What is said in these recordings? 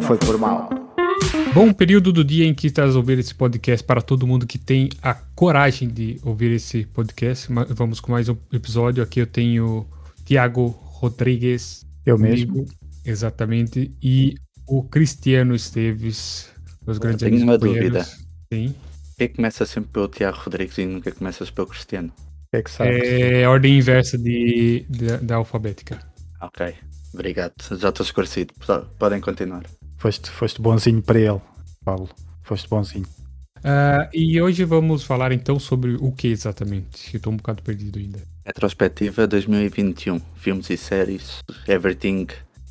não foi por mal. Bom período do dia em que estás a ouvir esse podcast para todo mundo que tem a coragem de ouvir esse podcast. Vamos com mais um episódio. Aqui eu tenho Tiago Rodrigues. Eu comigo, mesmo. Exatamente. E o Cristiano Esteves, os grandes tenho uma dúvida. Sim. Por que começa sempre pelo Tiago Rodrigues e nunca começas pelo Cristiano? É que sabes? É a ordem inversa de, de- da alfabética. Ok, obrigado. Já estou esclarecido. Podem continuar. Foste, foste bonzinho para ele, Paulo. Foste bonzinho. Ah, e hoje vamos falar então sobre o que exatamente? Eu estou um bocado perdido ainda. Retrospectiva 2021. Filmes e séries. Everything,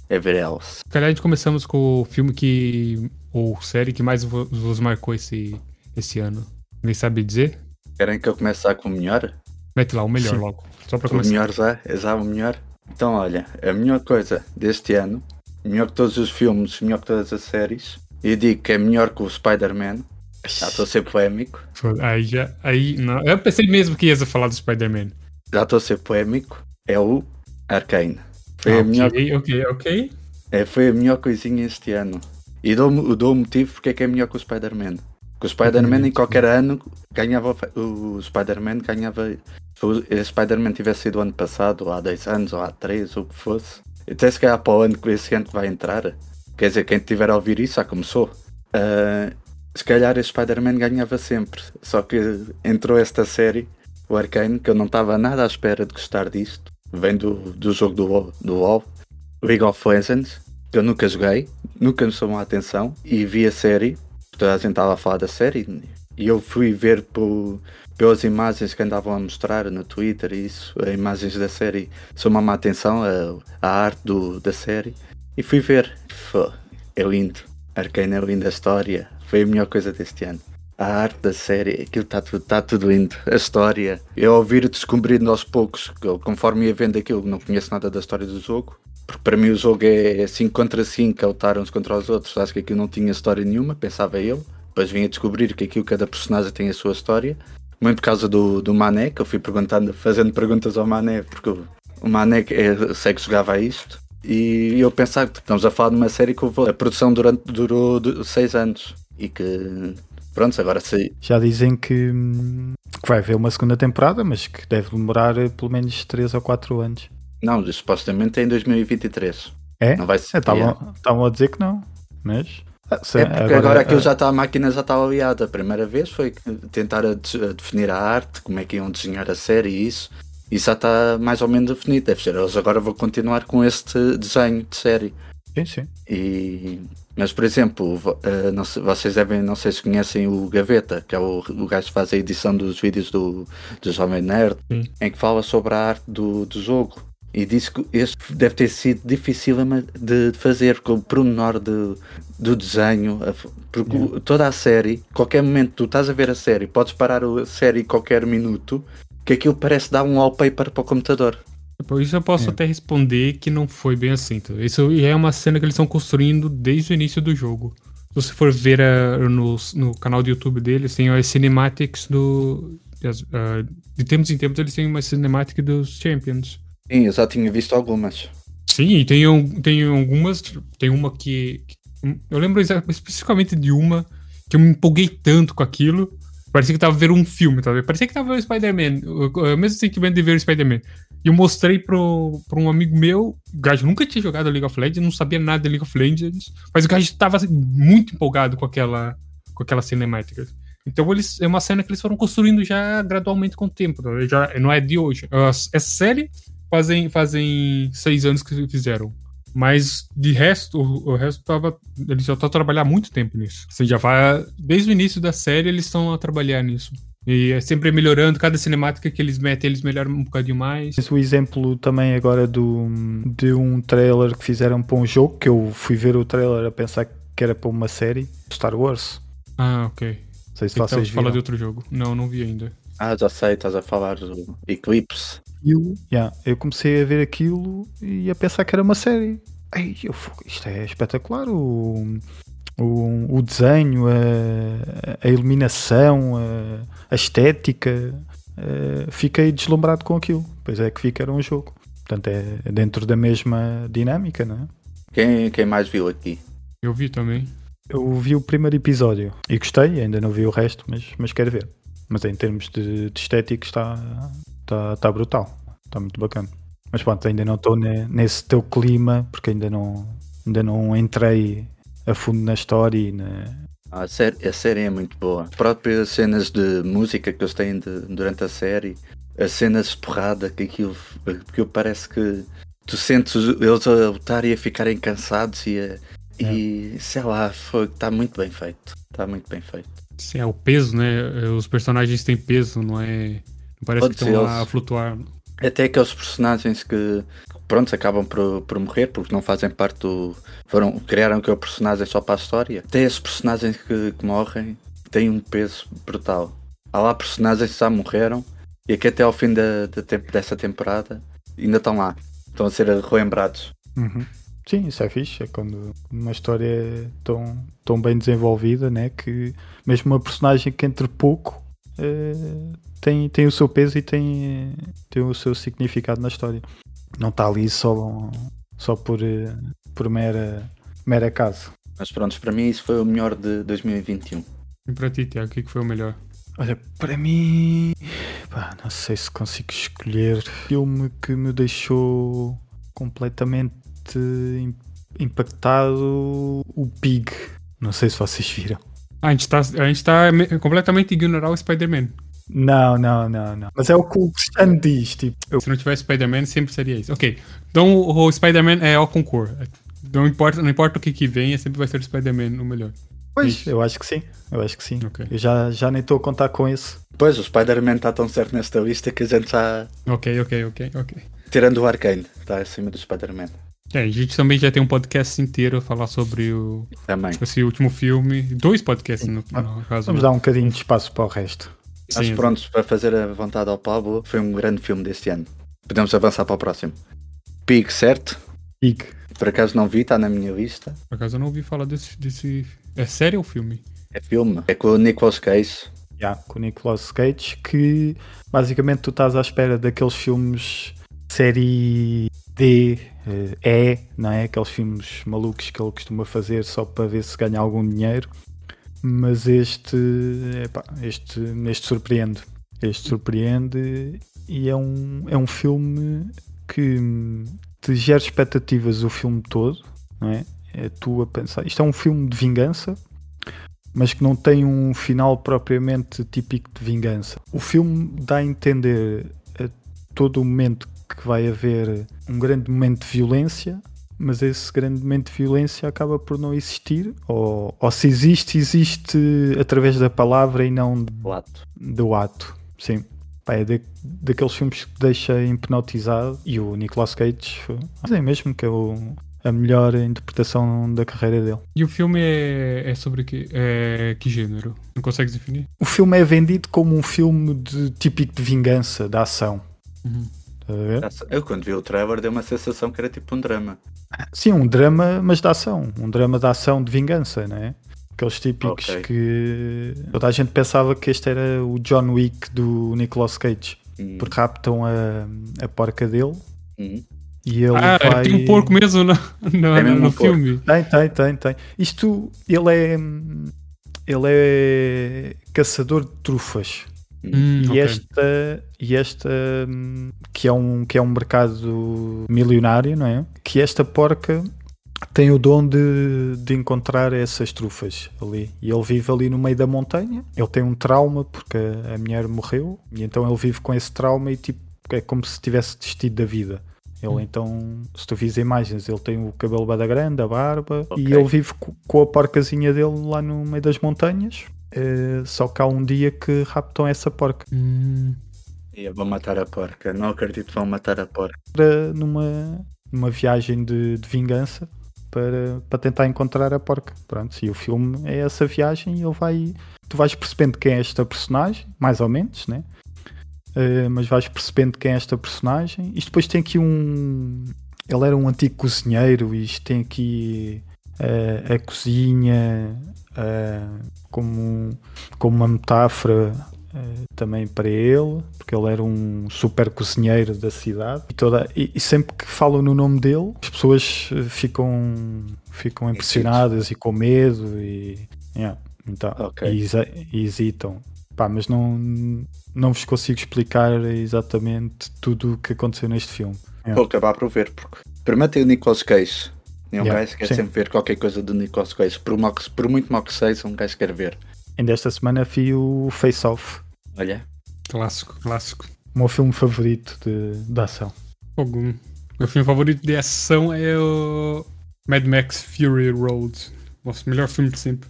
Ever Else. Se calhar a gente começamos com o filme que. ou série que mais vo- vos marcou esse, esse ano. Alguém sabe dizer? Querem que eu comece com o melhor? Mete lá o melhor Sim. logo. Só para O começar. melhor já? É já o melhor? Então, olha, a melhor coisa deste ano, melhor que todos os filmes, melhor que todas as séries, e digo que é melhor que o Spider-Man. Já estou a ser polémico. Aí já. Aí. Não. Eu pensei mesmo que ias falar do Spider-Man. Já estou a ser polémico. É o Arcane. Foi, Ah, a melhor, ok, ok, ok. é, foi a melhor coisinha este ano. E dou, dou o motivo porque é que é melhor que o Spider-Man. Que o Spider-Man em qualquer ano ganhava o Spider-Man ganhava. Se o Spider-Man tivesse sido o ano passado, ou há 10 anos, ou há 3, ou o que fosse. Até se calhar para o ano que esse ano que vai entrar. Quer dizer, quem tiver a ouvir isso já começou. Ah, se calhar esse Spider-Man ganhava sempre. Só que entrou esta série, o Arcane, que eu não estava nada à espera de gostar disto. Vem do, do jogo do, do WoW, League of Legends, que eu nunca joguei, nunca me chamou a atenção. E vi a série, toda a gente estava a falar da série, e eu fui ver por, pelas imagens que andavam a mostrar no Twitter e isso, imagens da série chamam-me a atenção, a, a arte do, da série. E fui ver. Fô, é lindo. Arcane é linda a história. Foi a melhor coisa deste ano. A arte da série, aquilo está tudo, tá tudo lindo. A história. Eu ouvir descobrindo aos poucos, conforme ia vendo aquilo, não conheço nada da história do jogo. Porque para mim o jogo é 5 contra 5, a lutar uns contra os outros. Acho que aquilo não tinha história nenhuma, pensava eu. Depois vim a descobrir que aquilo, cada personagem tem a sua história. Muito por causa do, do Mané, que eu fui perguntando, fazendo perguntas ao Mané, porque o, o Mané é, sei que jogava a isto. E eu pensava que estamos a falar de uma série que a produção durante, durou 6 anos. E que, pronto, agora sei. Já dizem que, que vai haver uma segunda temporada, mas que deve demorar eh, pelo menos 3 ou 4 anos. Não, supostamente é em 2023. É? Não vai ser. Estavam estavam a dizer que não. Mas. Ah, se- É porque agora, aquilo ah, já está, a máquina já estava aliada. A primeira vez foi tentar a a definir a arte, como é que iam desenhar a série e isso. Isso já está mais ou menos definido. Deve ser. Eles agora vão continuar com este desenho de série. Sim, sim. E, mas, por exemplo, eh, não sei- vocês devem, não sei se conhecem o Gaveta, que é o, o gajo que faz a edição dos vídeos do, do Jovem Nerd, Sim. em que fala sobre a arte do, do jogo. E disse que este deve ter sido difícil de fazer, porque o pormenor de, do desenho, a porque o- toda a série, qualquer momento tu estás a ver a série, podes parar a série qualquer minuto, que aquilo parece dar um wallpaper para o computador. Por isso eu posso É. até responder que não foi bem assim. tá? Isso é uma cena que eles estão construindo desde o início do jogo. Se você for ver ah, no, no canal do YouTube deles, tem as cinematics do. as, ah, de tempos em tempos eles têm uma cinemática dos Champions. Sim, eu já tinha visto algumas. Sim, e tem, tem algumas. Tem uma que. que- eu lembro especificamente de uma que eu me empolguei tanto com aquilo. Parecia que tava vendo um filme, tá? Parecia que tava vendo Spider-Man. O mesmo sentimento de ver o Spider-Man. E eu mostrei pro, pro um amigo meu. O gajo nunca tinha jogado League of Legends, não sabia nada de League of Legends. Mas o gajo tava assim, muito empolgado com aquela, com aquela cinemática. Então eles, é uma cena que eles foram construindo já gradualmente com o tempo. tá? Já, não é de hoje. Essa série fazem, fazem seis anos que fizeram. Mas de resto, o, o resto tava. Eles já estão a trabalhar muito tempo nisso. Assim, já vai. Desde o início da série, eles estão a trabalhar nisso. E é sempre melhorando, cada cinemática que eles metem, eles melhoram um bocadinho mais. Tens o exemplo também agora do, de um trailer que fizeram para um jogo, que eu fui ver o trailer a pensar que era para uma série, Star Wars. Ah, ok. Não sei se Então vocês você fala viram. de outro jogo. Não, não vi ainda. Ah, já sei, estás a falar do Eclipse. aquilo. Yeah, eu comecei a ver aquilo e a pensar que era uma série. Ei, eu, isto é espetacular. O, o, o desenho, a, a iluminação, a, a estética. eh, fiquei deslumbrado com aquilo. Pois é que que era um jogo. Portanto, é dentro da mesma dinâmica, não é? Quem, quem mais viu aqui? Eu vi também. Eu vi o primeiro episódio e gostei, ainda não vi o resto, mas, mas quero ver. Mas em termos de, de estético está, está, está brutal, está muito bacana. Mas pronto, ainda não estou ne- nesse teu clima, porque ainda não, ainda não entrei a fundo na história e na, Ah, A série, a série é muito boa. As próprias cenas de música que eles têm de- durante a série, as cenas de porrada, que aquilo, aquilo parece que tu sentes eles a lutar e a ficarem cansados e, a- e sei lá, está muito bem feito. Está muito bem feito. É o peso, né? Os personagens têm peso, não é. Não parece Pode que estão eles- a flutuar. Até aqueles personagens que, pronto, acabam por, por morrer porque não fazem parte do. Foram, criaram aquele personagem só para a história. Até esses personagens que, que morrem têm um peso brutal. Há lá personagens que já morreram e que até ao fim da, da temp- dessa temporada ainda estão lá. Estão a ser relembrados. Uhum. Sim, isso é fixe. É quando uma história é tão, tão bem desenvolvida, né? Que mesmo uma personagem que entre pouco eh, tem, tem o seu peso e tem, tem o seu significado na história. Não está ali só, só por, eh, por mera, mera acaso. Mas pronto, para mim isso foi o melhor de 2021. E para ti, Tiago, o que, que foi o melhor? Olha, para mim, pá, não sei se consigo escolher filme que me deixou completamente im- impactado. O Pig. Não sei se vocês viram. Ah, a gente tá, a gente tá me- completamente ignorar o Spider-Man. Não, não, não, não. Mas é o que o Cristiano diz. Tipo, eu- Se não tivesse Spider-Man, sempre seria isso. Ok. Então o o Spider-Man é ao concor. Não importa, não importa o que, que venha, sempre vai ser o Spider-Man o melhor. pois, Isso. eu acho que sim. Eu acho que sim. Ok. Eu já, já nem estou a contar com esse. Pois, o Spider-Man está tão certo nesta lista que a gente está. Ok, ok, ok, ok. Tirando o Arcane, está acima do Spider-Man. É, a gente também já tem um podcast inteiro a falar sobre o, Também. esse último filme. Dois podcasts, no, no caso. Vamos dar um bocadinho de espaço para o resto. Mas Sim, prontos, para fazer a vontade ao Pablo, foi um grande filme deste ano. Podemos avançar para o próximo. Pig, certo? Pig. Por acaso não vi, está na minha lista. Por acaso eu não ouvi falar desse, desse. É sério o filme? É filme. É com o Nicolas Cage. Já, com o Nicolas Cage, que basicamente tu estás à espera daqueles filmes série D, eh, E, não é? Aqueles filmes malucos que ele costuma fazer só para ver se ganha algum dinheiro. Mas este, epá, este, este surpreende. Este surpreende e é um, é um filme que te gera expectativas o filme todo, não é? É tu a pensar. Isto é um filme de vingança, mas que não tem um final propriamente típico de vingança. O filme dá a entender a todo o momento que vai haver um grande momento de violência, mas esse grande momento de violência acaba por não existir, ou, ou se existe, existe através da palavra e não O ato. do ato. Sim. Pá, é da- daqueles filmes que te deixa hipnotizado e o Nicolas Cage é mesmo que é o- a melhor interpretação da carreira dele. E o filme é, é sobre que, é, que gênero? Não consegues definir? O filme é vendido como um filme de típico de vingança, de ação. Uhum. Estás a ver? Eu quando vi o trailer deu uma sensação que era tipo um drama. Sim, um drama, mas de ação. Um drama de ação de vingança, não é? Aqueles típicos Ok. que toda a gente pensava que este era o John Wick do Nicolas Cage. Hum. Porque raptam a, a porca dele Hum. e ele ah, vai. tem um porco mesmo no, no, É mesmo no um porco. filme. Tem, tem, tem, tem. Isto, ele é. Ele é caçador de trufas. Hum, E ok. esta, e esta hum, que, é um, que é um mercado milionário, não é? Que esta porca tem o dom de, de encontrar essas trufas ali. E ele vive ali no meio da montanha. Ele tem um trauma porque a, a mulher morreu. E então ele vive com esse trauma e tipo, é como se tivesse desistido da vida. Ele Hum. então, se tu vis imagens, ele tem o cabelo bada grande, a barba, Ok. e ele vive co- com a porcazinha dele lá no meio das montanhas. Eh, só que há um dia que raptam essa porca. Hum, E eu vou matar a porca. Não acredito que vão matar a porca. numa, numa viagem de, de vingança para, para tentar encontrar a porca. Pronto, e o filme é essa viagem e ele vai. Tu vais percebendo quem é esta personagem, mais ou menos, né? Eh, mas vais percebendo quem é esta personagem. Isto depois tem aqui um. Ele era um antigo cozinheiro e isto tem aqui eh, a cozinha como, como uma metáfora também para ele, porque ele era um super cozinheiro da cidade. E, toda, e, e sempre que falam no nome dele, as pessoas eh, ficam, ficam impressionadas e com medo e, yeah, então, Ok. e, e hesitam. Pá, mas não, não vos consigo explicar exatamente tudo o que aconteceu neste filme. Vou acabar por ver, porque primeiro tem o Nicolas Cage. E um Yeah, gajo quer sim. sempre ver qualquer coisa do Nicolas Cage. Por, mal que- por muito mal que seja, um gajo quer ver. Ainda esta semana vi o Face Off, Olha, Clássico, clássico. o meu filme favorito de, de ação. Algum. Meu filme favorito de ação é o Mad Max Fury Road. Nosso melhor filme de sempre.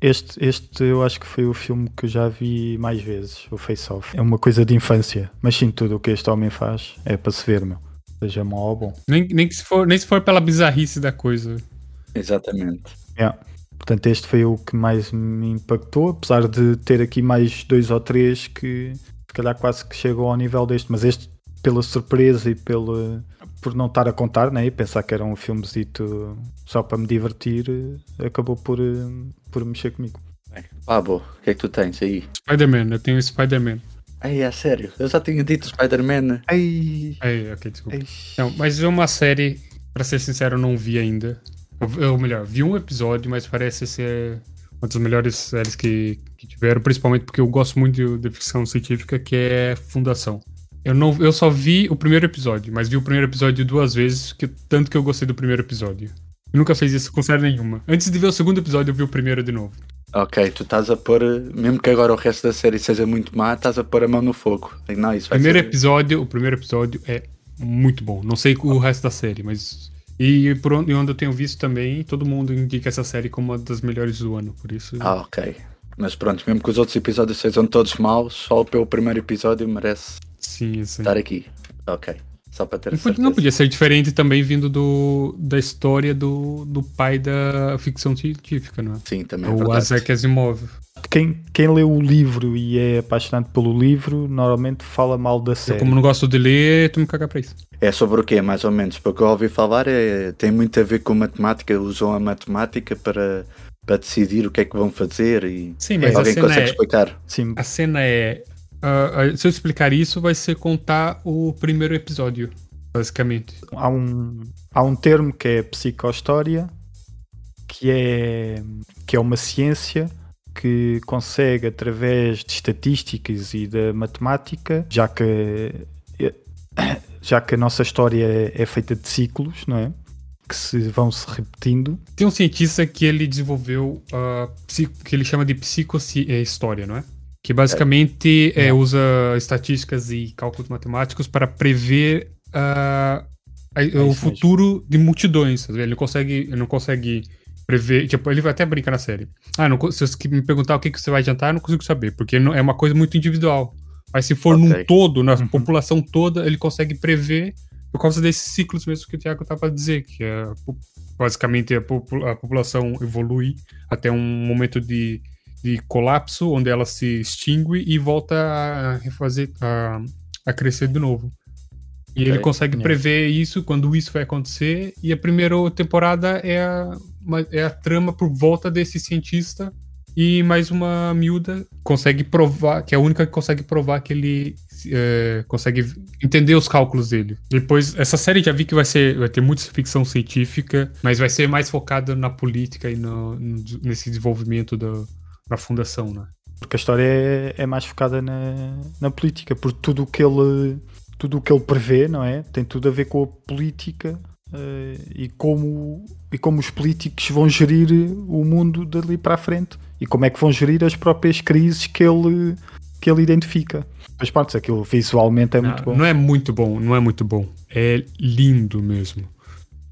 Este, este eu acho que foi o filme que eu já vi mais vezes, o Face Off. É uma coisa de infância, mas sim, tudo o que este homem faz é para se ver, meu. Seja ou bom. Nem, nem, que se for, nem se for pela bizarrice da coisa. exatamente. Yeah. Portanto, este foi o que mais me impactou, apesar de ter aqui mais dois ou três que se calhar quase que chegam ao nível deste, mas este pela surpresa e pela, por não estar a contar né, e pensar que era um filmezito só para me divertir, eh, acabou por, eh, por mexer comigo. Pablo, o que é que tu tens aí? Spider-Man, eu tenho o Spider-Man. Ai, é sério? Eu já tinha dito Spider-Man. Ai, Aí, ok, desculpa. ai. Não, mas é uma série, pra ser sincero, eu não vi ainda. Ou, ou melhor, vi um episódio, mas parece ser uma das melhores séries que, que tiveram, principalmente porque eu gosto muito de, de ficção científica, que é Fundação. Eu, não, eu só vi o primeiro episódio, mas vi o primeiro episódio duas vezes, que, tanto que eu gostei do primeiro episódio. Eu nunca fiz isso com série nenhuma. Antes de ver o segundo episódio, eu vi o primeiro de novo. Ok, tu estás a pôr, mesmo que agora o resto da série seja muito má, estás a pôr a mão no fogo. Não, isso primeiro ser... episódio, o primeiro episódio é muito bom. Não sei o resto da série, mas. E por onde, onde eu tenho visto também, todo mundo indica essa série como uma das melhores do ano. Por isso. Ah, ok. Mas pronto, mesmo que os outros episódios sejam todos maus, só pelo primeiro episódio merece sim, sim. estar aqui. Ok, só para ter Não podia, certeza. não podia ser diferente também vindo do, da história do, do pai da ficção científica, não é? Sim, também é o verdade. Isaac Asimov. Quem, quem lê o livro e é apaixonado pelo livro, normalmente fala mal da Eu, série. como não gosto de ler, tu me cagar pra isso. É sobre o quê, mais ou menos? Porque eu ouvi falar, é, tem muito a ver com matemática, usam a matemática para, para decidir o que é que vão fazer e Sim, mas a alguém cena consegue é. explicar. Sim, A cena é. Ah, ah, se eu explicar isso, vai ser contar o primeiro episódio, basicamente. há um, há um termo que é psicohistória, que é, que é uma ciência que consegue, através de estatísticas e da matemática, já que, já que a nossa história é, é feita de ciclos, não é? Que se vão se repetindo. Tem um cientista que ele desenvolveu psi- que ele chama de psicohistória, não é? Que basicamente é, usa estatísticas e cálculos matemáticos para prever ah, a- isso o mesmo. futuro de multidões. Ele não consegue, ele não consegue prever. Tipo, ele vai até brincar na série. Ah, não, se você me perguntar o que, que você vai jantar, eu não consigo saber, porque não- é uma coisa muito individual. Mas se for num Ok. todo, na Uhum. população toda, ele consegue prever por causa desses ciclos mesmo que o Thiago estava a dizer, que é basicamente a população evolui até um momento de, de colapso, onde ela se extingue e volta a refazer, a, a crescer de novo. E ele Ok. consegue É. prever isso, quando isso vai acontecer, e a primeira temporada é a, é a trama por volta desse cientista e mais uma miúda consegue provar, que é a única que consegue provar que ele é, consegue entender os cálculos dele. Depois, essa série já vi que vai ser, vai ter muita ficção científica, mas vai ser mais focada na política e no, no- nesse desenvolvimento da, da fundação, né? Porque a história é, é mais focada na, na política, porque tudo o que ele tudo o que ele prevê, não é? Tem tudo a ver com a política eh, e, como, e como os políticos vão gerir o mundo dali para a frente e como é que vão gerir as próprias crises que ele, que ele identifica. Mas pronto, aquilo visualmente é muito não, bom. não é muito bom, não é muito bom. É lindo mesmo.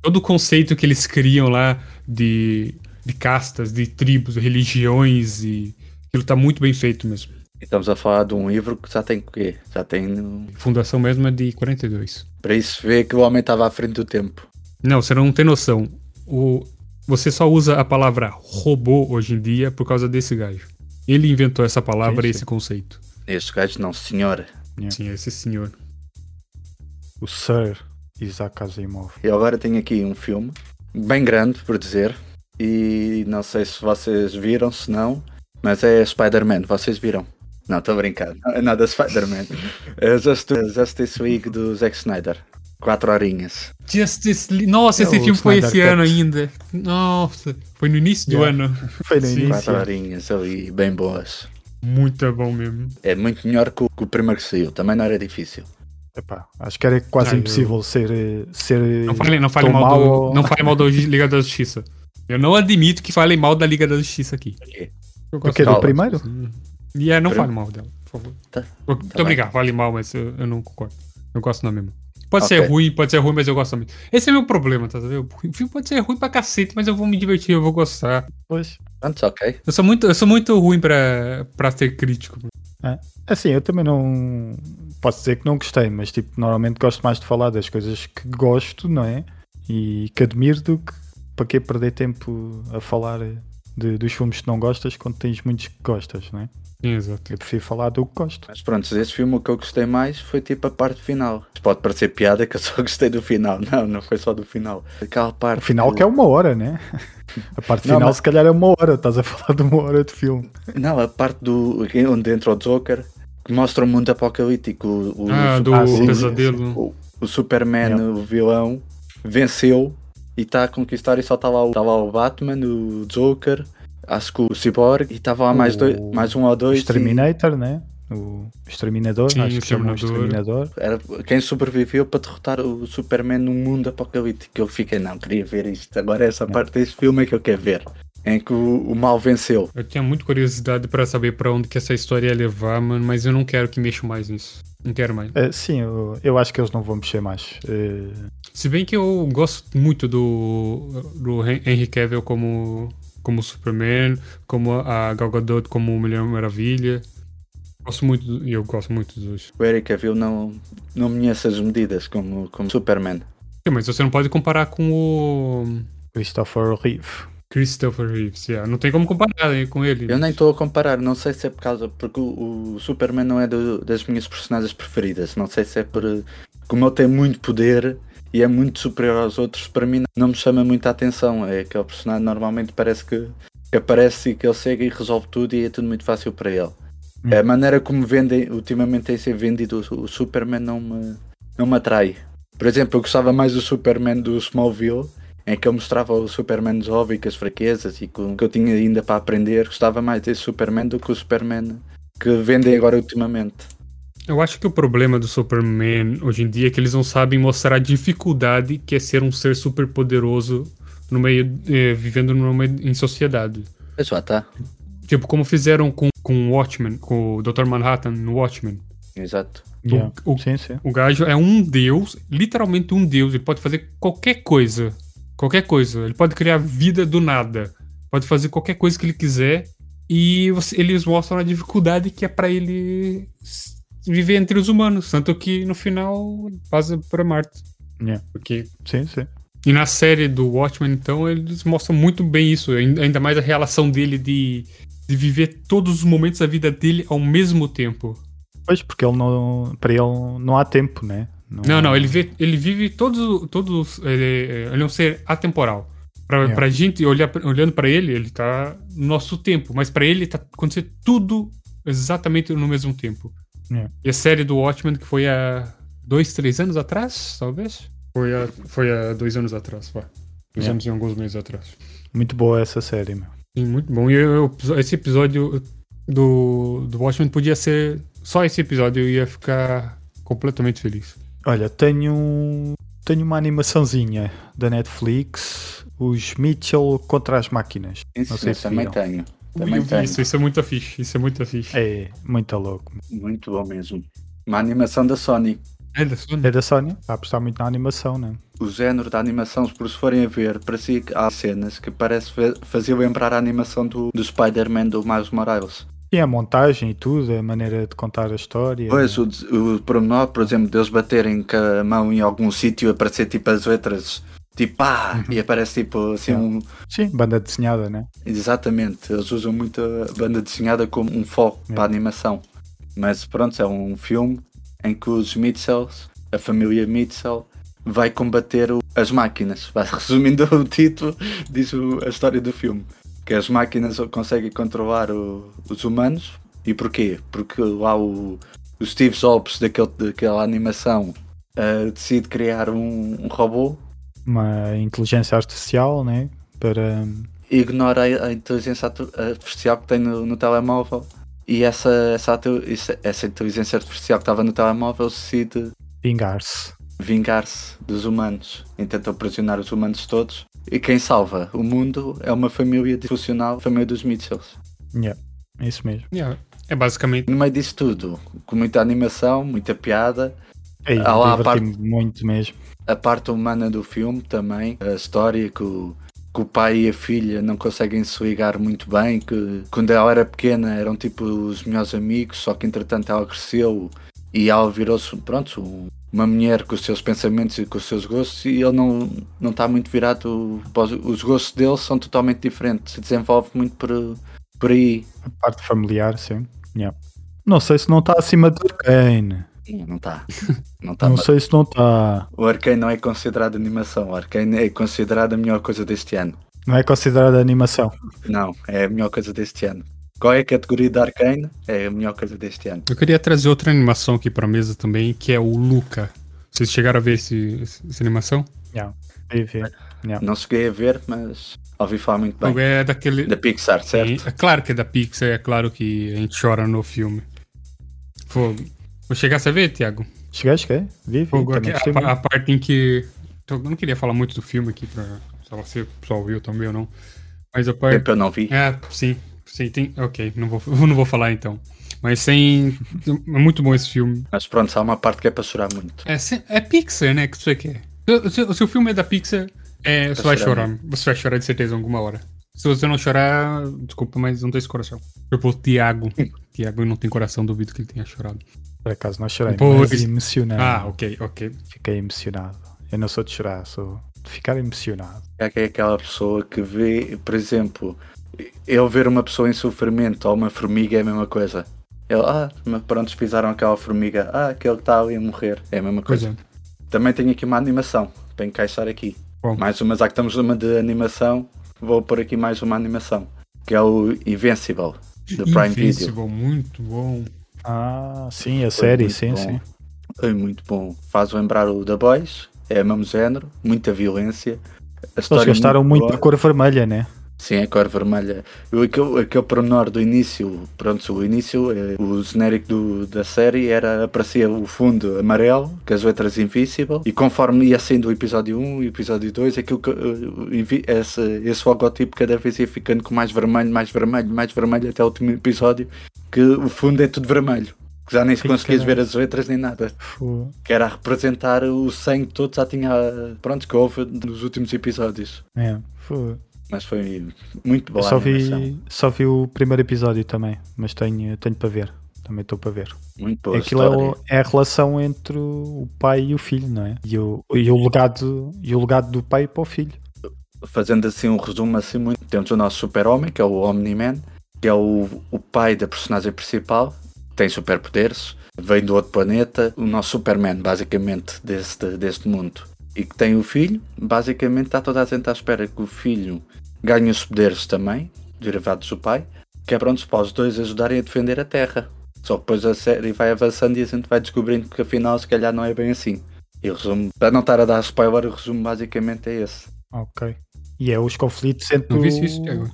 Todo o conceito que eles criam lá de, de castas, de tribos, religiões e aquilo tá muito bem feito mesmo. E estamos a falar de um livro que já tem o quê? Já tem. Fundação mesmo é de 42. Para isso ver que o homem estava à frente do tempo. Não, você não tem noção. O, você só usa a palavra robô hoje em dia por causa desse gajo. Ele inventou essa palavra Sim, e esse conceito. Este gajo não, senhora. Sim, esse senhor. O Sir Isaac Asimov. Eu agora tenho aqui um filme, bem grande, por dizer, e não sei se vocês viram, se não, mas é Spider-Man, vocês viram? Não, estou não é nada Spider-Man. É Justice, Justice League do Zack Snyder. Quatro horinhas. Justice League. Nossa, É esse filme foi esse ano ainda. Nossa, foi no início do Yeah. ano. Foi no Sim. início. Quatro horinhas ali, bem boas. Muito bom mesmo. É muito melhor que o, que o primeiro que saiu. Também não era difícil. Epá, acho que era quase Ah, eu- impossível ser, eh, ser Não fale, não fale tão mal, mau do, ou- não fale mal da Liga da Justiça. Eu não admito que falem mal da Liga da Justiça aqui. Eu do que Fala. do primeiro? E é, não fale mal dela, por favor. Tá. Muito bem. obrigado, fale mal, mas eu, eu não concordo. Eu gosto não mesmo. Pode Ok. ser ruim, pode ser ruim, mas eu gosto também. Esse é meu problema, tá vendo? O filme pode ser ruim pra cacete, mas eu vou me divertir, eu vou gostar. Pois. Pronto, ok. Eu sou muito, eu sou muito ruim pra, pra ser crítico. Assim, eu também não posso dizer que não gostei, mas tipo, normalmente gosto mais de falar das coisas que gosto, não é? E que admiro do que para que perder tempo a falar de- dos filmes que não gostas quando tens muitos que gostas, não é? Exato. Eu prefiro falar do que gosto. Mas pronto, desse filme o que eu gostei mais foi tipo a parte final. Pode parecer piada que eu só gostei do final. Não, não foi só do final. Aquela parte. O final que é uma hora, né? A parte Não, final mas- se calhar é uma hora, estás a falar de uma hora de filme. Não, a parte do. onde entra o Joker, que mostra o mundo apocalíptico. O, o- Ah, o- do Ah, sim, pesadelo. O, o Superman, Yeah. o vilão, venceu e está a conquistar e só está lá, o- tá lá o Batman, o Joker, acho que o Cyborg e estava lá mais, O- dois, mais um ou O dois. e Exterminator, né? O Exterminador, Sim, acho o que chama o Exterminador. Era quem sobreviveu para derrotar o Superman num mundo apocalíptico. Eu fiquei, não, queria ver isto. Agora essa parte desse filme é que eu quero ver. Em que o, o mal venceu. Eu tinha muita curiosidade pra saber pra onde que essa história ia levar, mano, mas eu não quero que mexam mais nisso. Não quero mais. Eh, sim, eu, eu acho que eles não vão mexer mais. Eh, Se bem que eu gosto muito do, do Hen- Henry Cavill como, como Superman, como a Gal Gadot como Mulher Maravilha. Gosto muito, e eu gosto muito dos. O Eric Cavill não, não me essas medidas como, como Superman. Sim, Mas você não pode comparar com o Christopher Reeve. Christopher Reeves. yeah. Não tem como comparar com ele. Eu nem estou a comparar, não sei se é por causa. Porque o, o Superman não é do- das minhas personagens preferidas. Não sei se é por. Como ele tem muito poder e é muito superior aos outros, para mim não me chama muita atenção. É aquele personagem normalmente parece que, que aparece e que ele chega e resolve tudo e é tudo muito fácil para ele. Hum. A maneira como vendem, ultimamente tem sido vendido o, o Superman não me, não me atrai. Por exemplo, eu gostava mais do Superman do Smallville, em que eu mostrava o Superman jovem com as fraquezas e com o que eu tinha ainda para aprender. Gostava mais desse Superman do que o Superman que vendem agora ultimamente. Eu acho que o problema do Superman hoje em dia é que eles não sabem mostrar a dificuldade que é ser um ser super poderoso no meio, eh, vivendo no meio, em sociedade. Já está. Tipo, como fizeram com, com o Watchmen, com o Dr. Manhattan no Watchmen. Exato. Yeah. o- sim, sim. O gajo é um deus, literalmente um deus. Ele pode fazer qualquer coisa. Qualquer coisa. Ele pode criar vida do nada. Pode fazer qualquer coisa que ele quiser. E você- eles mostram a dificuldade que é pra ele viver entre os humanos. Tanto que no final passa pra Marte. Yeah. Porque Sim, sim. e na série do Watchmen, então, eles mostram muito bem isso. Ain- Ainda mais a relação dele de, de viver todos os momentos da vida dele ao mesmo tempo. Pois, porque ele não, para ele não há tempo, né? Não, não, ele, vê, ele vive todos. todos ele, ele é um ser atemporal. Pra, Yeah. pra gente olhar, olhando pra ele, ele tá no nosso tempo. Mas pra ele tá acontecendo tudo exatamente no mesmo tempo. Yeah. E a série do Watchmen, que foi há dois, três anos atrás, talvez? Foi há, foi há dois anos atrás, vá. Dois Yeah. anos e alguns meses atrás. Muito boa essa série, meu. Sim, muito bom. E eu- esse episódio do, do Watchmen podia ser. Só esse episódio eu ia ficar completamente feliz. Olha, tenho, tenho uma animaçãozinha da Netflix, os Mitchell contra as máquinas. Isso Não sei eu se também viram. tenho. Ui, Também eu vi tenho. isso, isso é muito fixe. Isso é muito fixe. É, muito louco. Muito bom mesmo. Uma animação da Sony. É da Sony? É da Sony? Está a apostar muito na animação, né? O género da animação, se por se forem a ver, parecia que há cenas que parece fa- fazia lembrar a animação do, do Spider-Man do Miles Morales. E a montagem e tudo, a maneira de contar a história. Pois, o, des- o pormenor, por exemplo, deles baterem com a mão em algum sítio, aparecer tipo as letras, tipo ah, e aparece tipo assim Yeah. um. Sim, banda desenhada, né? Exatamente, eles usam muito a banda desenhada como um foco Yeah. para a animação. Mas pronto, é um filme em que os Mitchells, a família Mitchell, vai combater o- as máquinas. Resumindo o título, diz a história do filme. Que as máquinas conseguem controlar o- os humanos. E porquê? Porque lá o, o Steve Jobs daquele, daquela animação uh, decide criar um, um robô Uma inteligência artificial, né? Para. ignora a, inteligência artificial que tem no, no telemóvel e essa, essa, essa, inteligência artificial que estava no telemóvel decide vingar-se. vingar-se dos humanos e tenta aprisionar os humanos todos. E quem salva o mundo é uma família disfuncional, a família dos Mitchells. Yeah, é isso mesmo. Yeah, É basicamente. No meio disso tudo, com muita animação, muita piada, Ei, Ah lá, a diverti-me muito mesmo. a parte humana do filme também, a história que o, que o pai e a filha não conseguem se ligar muito bem, que quando ela era pequena eram tipo os melhores amigos, só que entretanto ela cresceu e ela virou-se, pronto, um- uma mulher com os seus pensamentos e com os seus gostos e ele não não está muito virado, os- os gostos dele são totalmente diferentes, se desenvolve muito por, por aí. A parte familiar, sim. Yeah. Não sei se não está acima do Arcane. Não está. Não está. Não sei se não está. O Arcane não é considerado animação, o Arcane é considerado a melhor coisa deste ano. Não é considerada animação. Não, é a melhor coisa deste ano. Qual é a categoria da Arcane? É a melhor coisa deste ano. Eu queria trazer outra animação aqui pra mesa também, que é o Luca. Vocês chegaram a ver esse, essa animação? Vive. Yeah. Não cheguei a ver, mas ouvi falar muito bem. É daquele. Da Pixar, certo? É, é claro que é da Pixar, é claro que a gente chora no filme. Fogo. Vou chegar a ver, Thiago? Cheguei, cheguei. Vive. Fogo, Também aqui, gostei a, a parte em que. Eu não queria falar muito do filme aqui, pra, se o pessoal viu também ou não. Mas a parte. Tempo eu não vi. É, sim, sim, tem. Ok, não vou, eu não vou falar então. Mas sem. É muito bom esse filme. Mas pronto, há uma parte que é para chorar muito. É, é Pixar, né? Que você quer. Se, se- se o filme é da Pixar, é, você vai chorar chorar. Você vai chorar de certeza alguma hora. Se você não chorar, desculpa, mas não tem esse coração. Tipo, o Tiago. Tiago não tem coração, duvido que ele tenha chorado. Por acaso não chorei, Pois. mas emocionado. Ah, ok, ok. Fiquei emocionado. Eu não sou de chorar, sou de ficar emocionado. É que é aquela pessoa que vê, por exemplo, eu ver uma pessoa em sofrimento ou uma formiga é a mesma coisa. Ele, ah, mas pronto, pisaram aquela formiga. Ah, aquele que está ali a morrer. É a mesma coisa. é. Também tenho aqui uma animação para encaixar aqui. Bom. Mais uma, já que estamos numa de animação, vou pôr aqui mais uma animação. Que é o Invincible, do Prime Video. Invincible, muito bom. Ah, sim, a Foi série, muito sim, bom. sim. Foi muito bom. Faz lembrar o The Boys, é o mesmo género, muita violência. A Eles é gastaram muito boa. a cor vermelha, né? Sim, a cor vermelha. Eu, aquele, aquele pormenor do início, pronto, o início, eh, o genérico do- da série era, aparecia o fundo amarelo, com as letras Invincible, e conforme ia sendo o episódio 1 e o episódio 2, aquilo que, eh, esse, esse logotipo cada vez ia ficando com mais vermelho, mais vermelho, mais vermelho, até o último episódio, que o fundo é tudo vermelho. Que já nem se conseguias ver as letras nem nada. Fu- Que era a representar o sangue todo, já tinha, pronto, que houve nos últimos episódios. É, fu- Mas foi muito boa Eu só vi, só vi o primeiro episódio também, mas tenho, tenho para ver. Também estou para ver. Muito boa Aquilo é, o- é a relação entre o pai e o filho, não é? E o, e o, legado, e o legado do pai para o filho. Fazendo assim um resumo assim muito, temos o nosso super-homem, que é o Omni-Man, que é o, o pai da personagem principal, tem superpoderes, vem do outro planeta, o nosso Superman, basicamente, deste, deste mundo. E que tem o filho, basicamente está toda a gente à espera que o filho ganhe os poderes também, derivados do pai, que é pronto para os dois ajudarem a defender a Terra. Só que depois a série vai avançando e a gente vai descobrindo que afinal se calhar não é bem assim. E o resumo, para não estar a dar spoiler, o resumo basicamente é esse. Ok. E é os conflitos entre. Não o- viste isso, Thiago?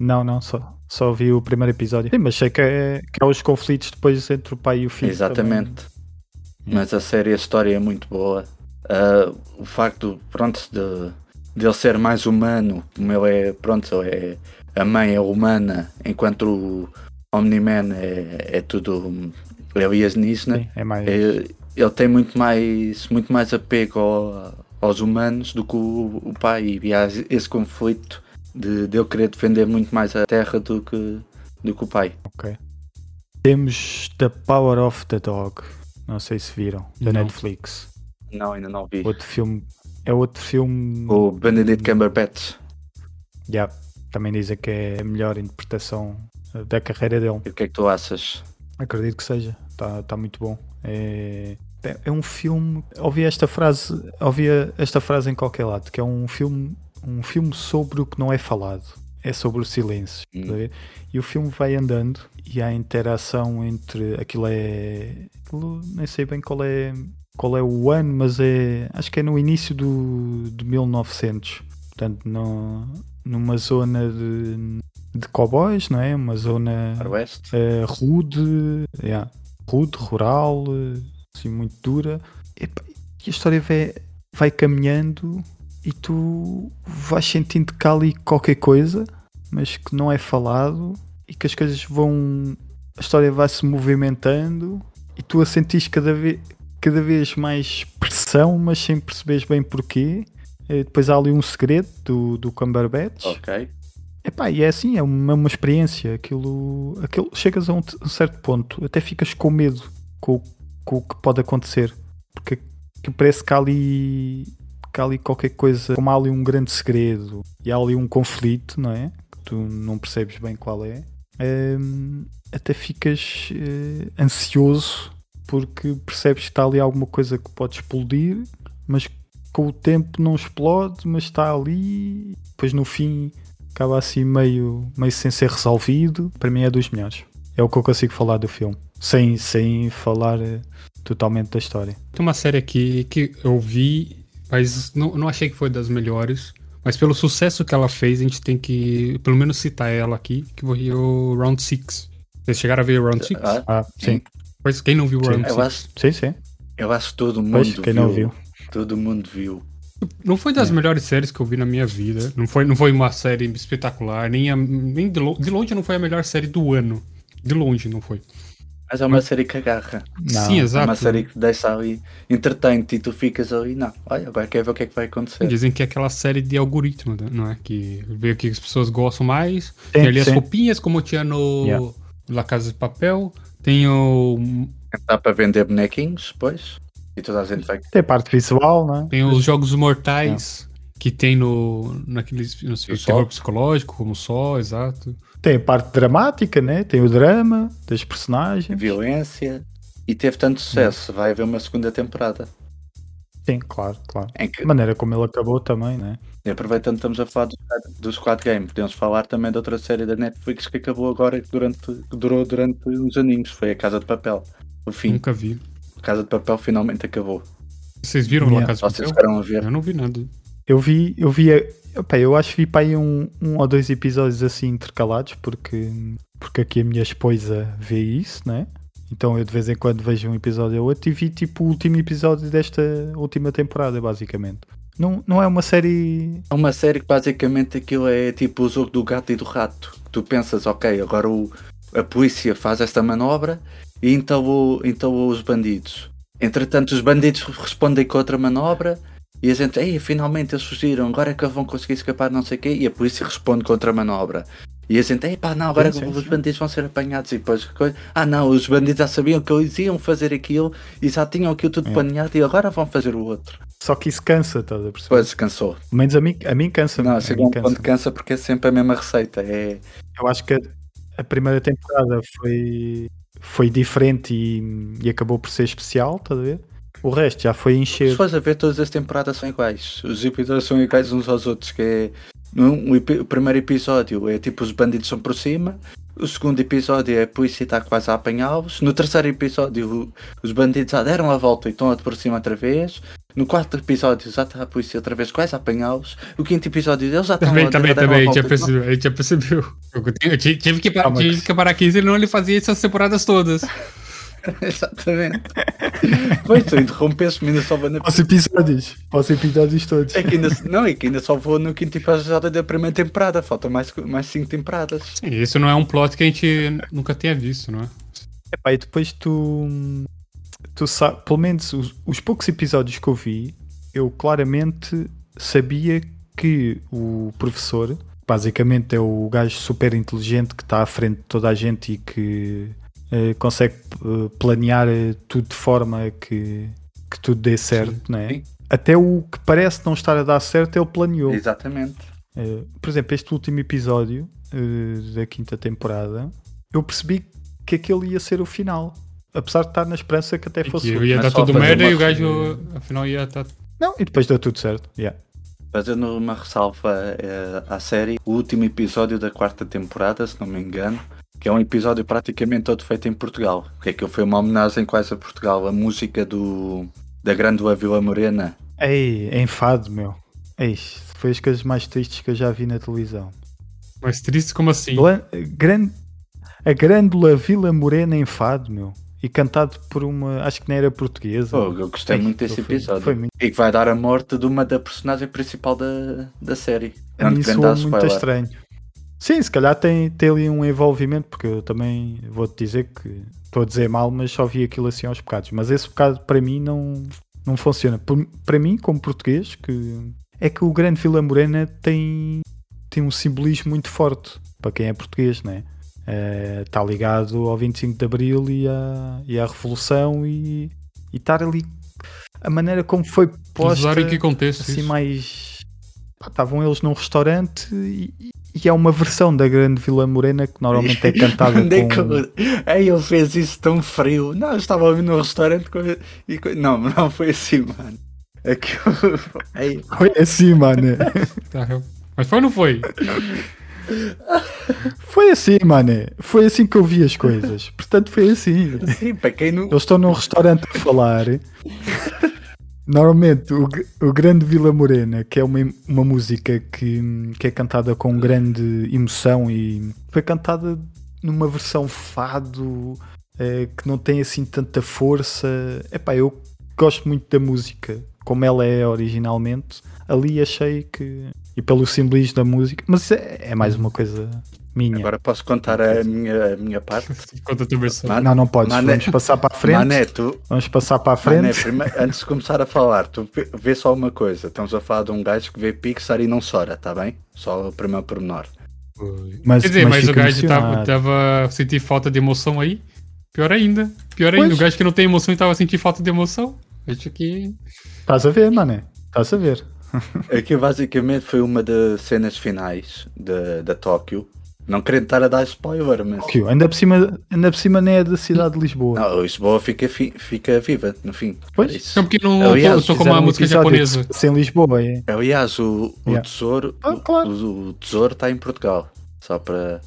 Não, não, só, só vi o primeiro episódio. Sim, mas sei que é, que é os conflitos depois entre o pai e o filho. Exatamente. também. Mas a série, a história é muito boa. Ah, o facto, pronto, de, de ele ser mais humano, como ele é, pronto, é, a mãe é humana, enquanto o Omni-Man é, é tudo alienígena. Sim, é mais. É, ele tem muito mais, muito mais apego ao- aos humanos do que o, o pai e há esse conflito de, de ele querer defender muito mais a terra do que, do que o pai. Ok. Temos The Power of the Dog. Não sei se viram. Da Não. Netflix. Não, ainda não vi. Outro filme. É outro filme. O Benedict Cumberbatch. Yeah, também dizem que é a melhor interpretação eh, da carreira dele. E o que é que tu achas? Acredito que seja. Está tá muito bom. É, é, é um filme. Ouvi esta frase. Ouvi esta frase em qualquer lado. Que é um filme. Um filme sobre o que não é falado. É sobre o silêncio. Hum. E o filme vai andando e há interação entre aquilo é. aquilo- nem sei bem qual é qual é o ano, mas é acho que é no início do, de 1900. Portanto, no, numa zona de, de cowboys, não é? Uma zona eh, rude, yeah, rude, rural, assim, muito dura. Epá, E a história vai, vai caminhando e tu vais sentindo que há ali qualquer coisa, mas que não é falado e que as coisas vão. A história vai se movimentando e tu a sentires cada vez, cada vez mais pressão, mas sem perceberes bem porquê. Eh, Depois há ali um segredo do, do Cumberbatch. Ok. Epá, e é assim, é uma, uma experiência. Aquilo, aquilo, chegas a um, um certo ponto, até ficas com medo com, o- com o que pode acontecer. Porque que parece que há ali, que há ali qualquer coisa, como há ali um grande segredo e há ali um conflito, não é? Que tu não percebes bem qual é. Hum, até ficas eh, ansioso porque percebes que está ali alguma coisa que pode explodir, mas com o tempo não explode, mas está ali. Depois no fim acaba assim meio, meio sem ser resolvido. Para mim é dos melhores. É o que eu consigo falar do filme, sem, sem falar eh, totalmente da história. Tem uma série aqui que eu vi, mas não, não achei que foi das melhores. Mas pelo sucesso que ela fez, a gente tem que pelo menos citar ela aqui, que foi o Round 6. Vocês chegaram a ver o Round 6? Ah, Ah, sim, Pois quem não viu o Sim. Round eu 6? acho, sim, sim. eu acho que todo mundo Pois, quem viu. não viu. Todo mundo viu. Não foi É. das melhores séries que eu vi na minha vida. Não foi, não foi uma série espetacular, nem, a- nem de, lo- de longe não foi a melhor série do ano. De longe não foi. Mas é uma série que agarra. Não, Sim, É exato. uma série que deixa ali, entretém-te e tu ficas ali. Não, olha, agora quer ver o que é que vai acontecer. Dizem que é aquela série de algoritmo, né, não é? Que vê o que as pessoas gostam mais. Sim, tem ali as sim. roupinhas, como tinha no Yeah. La Casa de Papel. Tem o. Dá para vender bonequinhos, pois. E toda a gente vai. Tem a parte visual, não é? Tem os Jogos Mortais. Que tem no. Naqueles. No O terror psicológico, como só, exato. Tem a parte dramática, né? Tem o drama das personagens. violência. E teve tanto sucesso. Vai haver uma segunda temporada. Sim, claro, claro. Em que, A maneira como ele acabou também, né? e aproveitando que estamos a falar do, do Squad Game, podemos falar também de outra série da Netflix que acabou agora, que, durante, que durou durante uns aninhos. Foi a Casa de Papel. O fim. Nunca vi. A Casa de Papel finalmente acabou. Vocês viram Yeah. Casa de Papel? a ver. Eu não vi nada. Eu vi, eu vi, epá, eu acho que vi para aí um, um ou dois episódios assim intercalados, porque, porque aqui a minha esposa vê isso, né? Então eu de vez em quando vejo um episódio ou outro e vi tipo o último episódio desta última temporada, basicamente. Não, não é uma série. É uma série que basicamente aquilo é tipo o jogo do gato e do rato. Tu pensas, ok, agora o, a polícia faz esta manobra e então, o, então os bandidos. Entretanto, os bandidos respondem com outra manobra e a gente, ei, finalmente eles fugiram, agora é que vão conseguir escapar, não sei o quê, e a polícia responde com outra manobra. E a gente, ei pá, não, agora Sim, sim, os bandidos vão ser apanhados e depois, coisa- ah não, os bandidos já sabiam que eles iam fazer aquilo e já tinham aquilo tudo É. planeado e agora vão fazer o outro. Só que isso cansa, estás a perceber? Depois cansou. Menos a mim, a mim cansa. Não, a chega mim um ponto cansa. que cansa porque é sempre a mesma receita. É, Eu acho que a, a primeira temporada foi, foi diferente e, e acabou por ser especial, estás a ver? O resto já foi se encher. fores a ver, todas as temporadas são iguais. Os episódios são iguais uns aos outros. Que é, num- o, primeiro episódio é tipo os bandidos são por cima. O segundo episódio é a polícia está quase a apanhá-los. No terceiro episódio, os bandidos já deram a volta e estão por cima outra vez. No quarto episódio, já está a polícia outra vez quase a apanhá-los. O quinto episódio, eles já estão Também, a também, deram também, a gente já percebeu. Eu, tive- que, tive que parar aqui, senão ele fazia essas temporadas todas. Exatamente. pois, tu interrompeste-me ainda só vou na Para os episódios. Para os episódios todos. É que ainda, não, é que ainda só vou no quinto episódio da primeira temporada, faltam mais, mais cinco temporadas. Sim, isso não é um plot que a gente nunca tenha visto, não é? Epá, e depois tu, tu sabes, pelo menos os, os poucos episódios que eu vi, eu claramente sabia que o professor, basicamente é o gajo super inteligente que está à frente de toda a gente e que consegue eh, planear eh, tudo de forma que, que tudo dê certo, não é? sim. Até o que parece não estar a dar certo, ele planeou. Exatamente. Uh, por exemplo, este último episódio uh, da quinta temporada, eu percebi que aquele ia ser o final. Apesar de estar na esperança que até fosse. Que o- ia dar tudo merda uma e o gajo, afinal, ia estar. Não, e depois deu tudo certo. Yeah. Fazendo uma ressalva eh, à série, o último episódio da quarta temporada, se não me engano, que é um episódio praticamente todo feito em Portugal. Que aquilo foi uma homenagem quase a Portugal. A música do, da Grândola Vila Morena. Ei, enfado, meu. Ei, foi as coisas mais tristes que eu já vi na televisão. Mas triste como assim? Glan- gran- a Grândola Vila Morena enfado, meu. E cantado por uma. Acho que nem era portuguesa. Pô, eu gostei Ei, muito desse foi- episódio. Foi muito. E que vai dar a morte de uma da personagem principal da, da série. A Não mim dar muito estranho. Sim, se calhar tem, tem ali um envolvimento, porque eu também vou-te dizer que estou a dizer mal, mas só vi aquilo assim aos bocados. Mas esse bocado para mim não, não funciona. Por- para mim, como português, que é que o Grande Vila Morena tem, tem um simbolismo muito forte para quem é português, né? Está ligado ao 25 de Abril e à, e à Revolução e, e estar ali a maneira como foi posta em que contexto assim isso? mais estavam eles num restaurante e, e é uma versão da Grande Vila Morena que normalmente é cantada é que com eu- Ei, ele fez isso tão frio. Não, eu estava ali no restaurante com... e Não, não foi assim, mano. Aquilo... Ei, foi assim, mano. Tá, eu- Mas foi ou não foi? Foi assim, mano. Foi assim que eu vi as coisas. Portanto, foi assim. sim, para quem não... Eles estão num restaurante a falar. Normalmente, o, o Grande Vila Morena, que é uma, uma música que, que é cantada com grande emoção e foi cantada numa versão fado eh, que não tem assim tanta força. Epá, eu gosto muito da música como ela é originalmente. Ali achei que. E pelo simbolismo da música, mas isso é, é mais uma coisa minha. Agora posso contar a minha, a minha parte? Conta a tua versão. Não, não podes. Mané- Vamos passar para a frente. Mané, tu, Vamos passar para a Mané, frente. prime- antes de começar a falar, tu vê- só uma coisa. Estamos a falar de um gajo que vê Pixar e não chora, tá bem? Só o primeiro pormenor. Mas, Quer dizer, mas, o fica gajo tava, emocionado. tava a sentir falta de emoção aí. Pior ainda. Pior ainda. Pois. O gajo que não tem emoção e tava a sentir falta de emoção. Acho que. Estás a ver, mané? Estás a ver. Aqui basicamente foi uma das cenas finais de- da Tóquio. Não querendo estar a dar spoiler, mas. Que ainda por cima, ainda por cima nem é da cidade de Lisboa. Não, Lisboa fica, fi- fica viva, no fim. Pois. É isso. Porque não Aliás, sou como a um música episódio japonesa. Sem Lisboa, é. Aliás, o, o Yeah. tesouro. Ah, claro. o, o tesouro está em Portugal. Só para.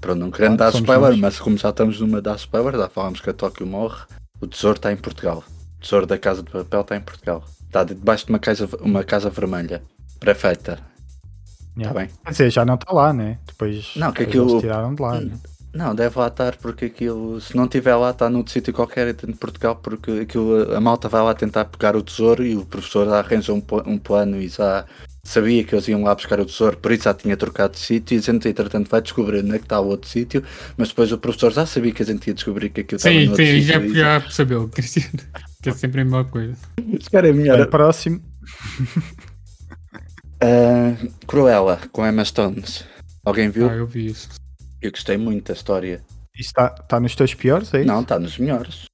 Para não querendo Claro, dar spoiler, nós. mas como já estamos numa dar spoiler, já falámos que a Tóquio morre. O tesouro está em Portugal. O tesouro da Casa de Papel está em Portugal. Está debaixo de uma casa, uma casa vermelha. Prefeita. Está Yeah. bem? Quer dizer, já não está lá, né? Depois, Não, que depois aquilo- eles tiraram de lá. né? Não, deve lá estar porque aquilo, se não estiver lá, está num sítio qualquer dentro de Portugal, porque aquilo, a malta vai lá tentar pegar o tesouro e o professor já arranja um, um plano e já sabia que eles iam lá buscar o tesouro, por isso já tinha trocado de sítio e a gente, entretanto, vai descobrir onde é que está o outro sítio, mas depois o professor já sabia que a gente ia descobrir que aquilo estava no Sim, outro sim, já, sítio. e- já percebeu, Cristiano. Que é sempre a mesma coisa. Esse cara é melhor. Bem, próximo. Ah, Cruella, com Emma Stones. Alguém viu? Ah, eu vi isso. Eu gostei muito da história. Isto está, está nos teus piores, é isso? Não, está nos melhores.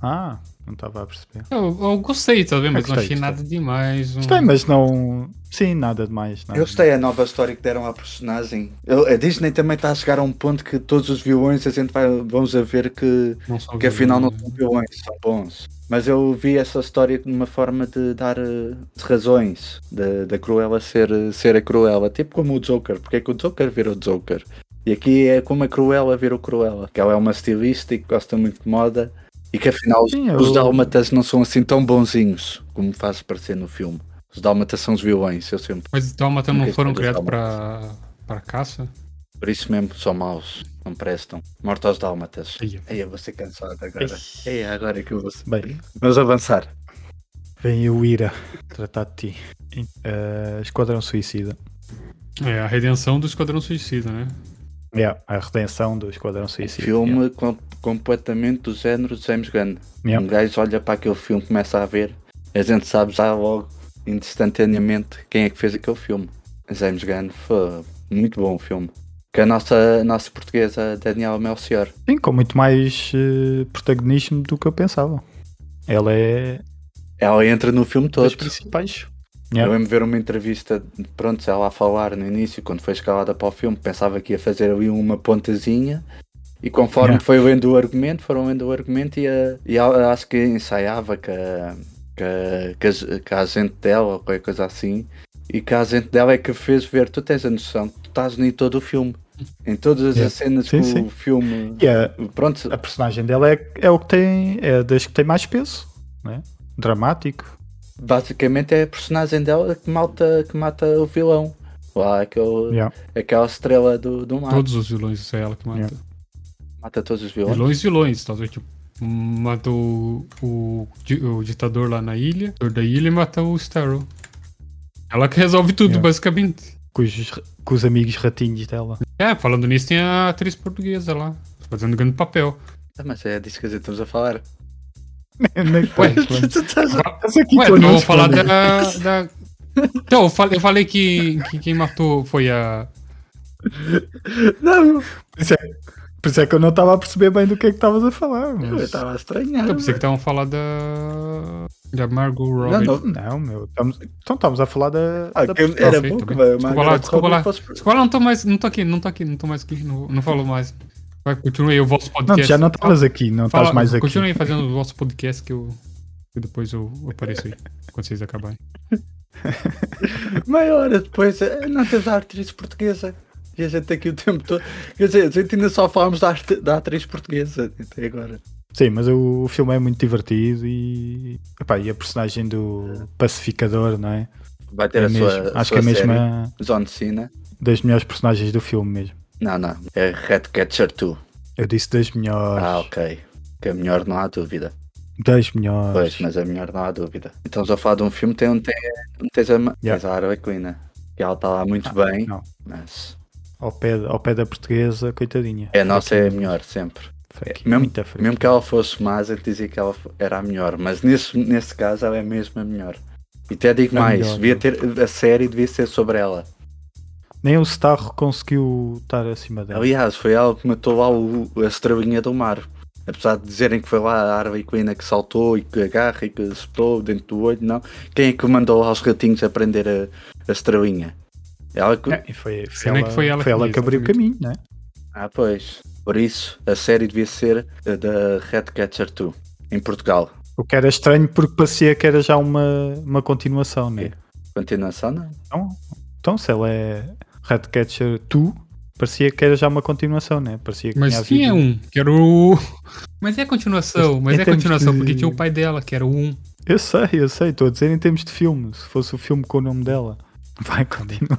Ah, não estava a perceber. Eu, eu gostei, tá vendo? Mas não gostei, achei gostei. nada demais. um- Gostei, mas não. Sim, nada demais. Nada Eu gostei a nova história que deram à personagem. Eu- A Disney também está a chegar a um ponto que todos os vilões a gente vai, vamos a ver que, Não que afinal não vi- são vilões, são bons. Mas eu vi essa história de uma forma de dar eh, razões da Cruella ser, eh, ser a Cruella, tipo como o Joker, porque é que o Joker virou Joker. E aqui é como a Cruella virou Cruella, que ela é uma estilista e que gosta muito de moda e que afinal os- Sim, eu- os dálmatas não são assim tão bonzinhos como faz parecer no filme. Os dálmatas são os vilões, eu sempre. Mas Dálmata não Nunca foram os criados para para caça? Por isso mesmo são maus, não prestam. Mortos aos dálmatas. Aí, eu vou ser cansado agora. Ei, agora é que eu vou ser. Bem, Vamos avançar. vem o Ira tratar de ti. Eh, Esquadrão Suicida. É, a redenção do Esquadrão Suicida, né? Yeah, a redenção do Esquadrão Suicida. Filme com- completamente do género de James Gunn. Yeah. Um gajo olha para aquele filme, começa a ver, a gente sabe já logo, instantaneamente, quem é que fez aquele filme. James Gunn foi muito bom o filme. Que a nossa, a nossa portuguesa Daniela Melchior. Sim, com muito mais eh, protagonismo do que eu pensava. Ela é Ela entra no filme todo. das principais. Eu Yeah. lembro de ver uma entrevista, pronto, ela a falar no início, quando foi escalada para o filme, pensava que ia fazer ali uma pontazinha. E conforme Yeah. foi lendo o argumento, foram lendo o argumento e, a, e ela acho que ensaiava que a, que, a, que, a, que a agente dela, ou qualquer coisa assim, e que a agente dela é que fez ver, tu tens a noção, tu estás em todo o filme. Em todas Yeah. as cenas Sim, que sim. o filme. A, Pronto, a personagem dela é, é o que tem. É das que tem mais peso. Né? dramático. Basicamente é a personagem dela que mata, que mata o vilão. Lá aquele, Yeah. aquela estrela do, do mar. Todos os vilões, isso é ela que mata. Yeah. Mata todos os vilões. Vilões, vilões, talvez, tipo, mata o, o, di- o ditador lá na ilha, o ditador da ilha e mata o Starro. Ela que resolve tudo, Yeah. basicamente. Com os, com os amigos ratinhos dela. É, falando nisso, tem a atriz portuguesa lá, fazendo grande papel. Ah, mas é disso que a gente estamos a falar. Nem Ué, conta. Tu estás a- Estás aqui Ué, não vou falar da, da... Então, eu falei, eu falei que, que quem matou foi a... Não, isso, é, por isso é que eu não estava a perceber bem do que é que estavas a falar. eu Mas... estava a estranhar. Eu pensei que estavam a falar da... Da Margot Robbie. Não, não. Não, meu. Estamos, então estamos a falar da. Ah, da que era bom tá que a Desculpa lá, desculpa Robbie lá. fosse- Desculpa, não tô mais, não tô aqui, não tô aqui, não tô mais aqui, não, não falo mais. Vai, continue aí o vosso Não, podcast. já não estavas aqui, não estás mais aqui. Continue aí fazendo o vosso podcast que eu, que depois eu, eu apareço aí, quando vocês acabarem. Meia hora depois, eh, não tens a atriz portuguesa. E a gente aqui o tempo todo. Quer dizer, a gente ainda só falamos da, da atriz portuguesa até agora. Sim, mas o, o filme é muito divertido e. Epá, e a personagem do pacificador, não é? Vai ter É a mesmo- sua. a acho que sua é mesmo série, a- John Cena. das melhores personagens do filme mesmo. Não, não. É Redcatcher 2. Eu disse das melhores. Ah, ok. Que é melhor, não há dúvida. Das melhores. Pois, mas é melhor, não há dúvida. Então, a falar de um filme tem, tem, tens, a, Yeah. a Harley Quinn. Que ela está lá muito bem, Não, mas ao pé, ao pé da portuguesa, coitadinha. é a nossa é a melhor sempre. Fraquinha, Mesmo, mesmo que ela fosse más, eu dizia que ela era a melhor, mas nesse, nesse caso ela é mesmo a melhor. E até digo A mais, melhor, devia ter, a série devia ser sobre ela. Nem o Starro conseguiu estar acima dela. Aliás, foi ela que matou lá o, a estrelinha do mar. Apesar de dizerem que foi lá a Harley Quinn que saltou e que agarra e que espetou dentro do olho, não. Quem é que mandou aos ratinhos a prender a, a estrelinha? Ela que... É, e foi, foi, ela, que foi ela que que, abriu o caminho, né? Ah, pois. Por isso, a série devia ser a da Redcatcher 2, em Portugal. O que era estranho porque parecia que era já uma, uma continuação, né? Continuação, não? Então, então, se ela é Redcatcher 2, parecia que era já uma continuação, né? Parecia que Mas tinha tinha havido- um, que era o... Mas é a continuação, mas Em é a continuação, de- porque tinha o pai dela, que era o 1. Eu sei, eu sei, estou a dizer em termos de filme. Se fosse o filme com o nome dela, vai, continua.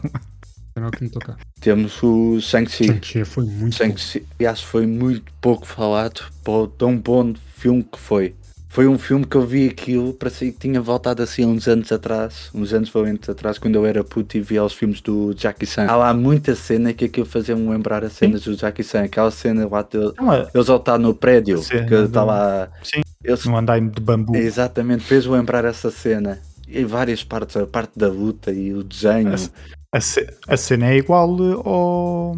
Que tocar. Temos o Shang-Chi. Shang-Chi foi muito bom. Shang-Chi, aliás, foi muito pouco falado para o tão bom filme que foi. Foi um filme que eu vi aquilo, parecia que tinha voltado assim uns anos atrás, uns anos valentes atrás, quando eu era puto e via os filmes do Jackie Chan. Há lá muita cena que aquilo fazia-me lembrar as cenas do Jackie Chan, aquela cena lá dele, é- eles ao estar no prédio, que do- está lá. Sim. Eles, no andaime de bambu. exatamente, fez lembrar essa cena. E várias partes, a parte da luta e o desenho. A, ce- a cena é igual eh, ao,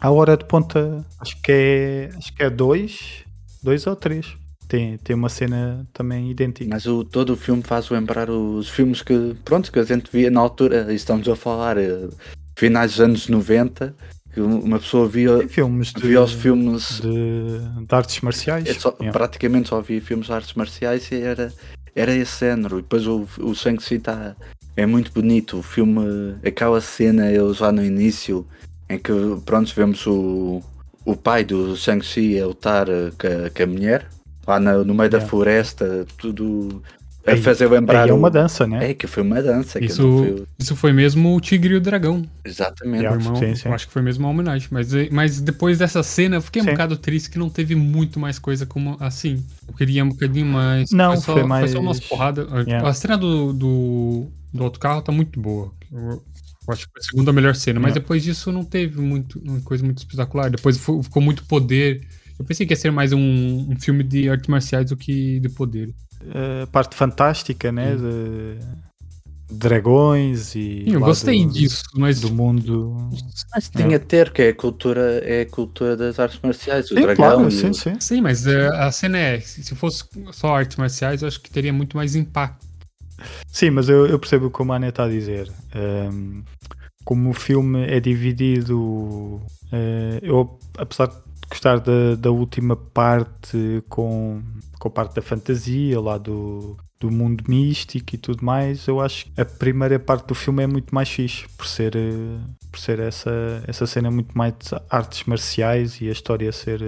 à hora de ponta. Acho que é. Acho que é dois. Dois ou três. Tem, tem uma cena também idêntica. Mas o, todo o filme faz lembrar os filmes que, pronto, que a gente via na altura, e estamos a falar, eh, finais dos anos 90, que uma pessoa via, filmes de, via os filmes, de, de artes marciais. é só- Yeah. praticamente só via filmes de artes marciais e era, era esse género. E depois o, o Shang-Chi tá, é muito bonito, o filme, aquela cena, eles lá no início, em que, pronto, vemos o, o pai do Shang-Chi a lutar eh, com a, com a mulher, lá no, no meio da Yeah. floresta, tudo a Aí- fazer lembrar é o- uma dança, né? é que foi uma dança. Isso, foi- isso foi mesmo o Tigre e o Dragão. Exatamente. Irmão, sim, sim. Eu acho que foi mesmo uma homenagem. Mas, mas depois dessa cena, eu fiquei um Sim. bocado triste que não teve muito mais coisa como assim. Eu queria um bocadinho mais. Não, só, foi mais- só umas porradas. Yeah. A cena do, do, do outro carro tá muito boa. Eu, eu acho que foi a segunda melhor cena. Mas Yeah. depois disso não teve muito, uma coisa muito espetacular. Depois ficou muito poder. Eu pensei que ia ser mais um, um filme de artes marciais do que de poder. A parte fantástica, né? De dragões e. Eu gostei do- disso, mas Do mundo. Mas tinha de ter, que é a cultura, é a cultura das artes marciais, o Sim, dragão. claro, e sim, o- sim. Sim, mas eh, a cena é, se se fosse só artes marciais, acho que teria muito mais impacto. Sim, mas eu, eu percebo o que o Mané está a dizer. Ahm, como o filme é dividido, eh, eu, apesar de gostar da, da última parte com, com a parte da fantasia, lá do, do mundo místico e tudo mais, eu acho que a primeira parte do filme é muito mais fixe, por ser, eh, por ser essa, essa cena muito mais de artes marciais e a história ser,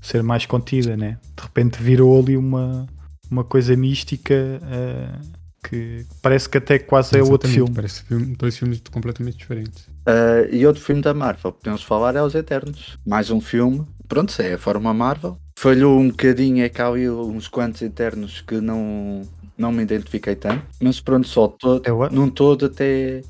ser mais contida, né? De repente virou ali uma, uma coisa mística uh, que parece que até quase é outro filme. Parece filme- dois filmes completamente diferentes. Ah, e outro filme da Marvel, podemos falar, é Os Eternos. Mais um filme, pronto, é a forma Marvel. Falhou um bocadinho, é que há ali uns quantos Eternos que não, não me identifiquei tanto. Mas pronto, só todo, num todo até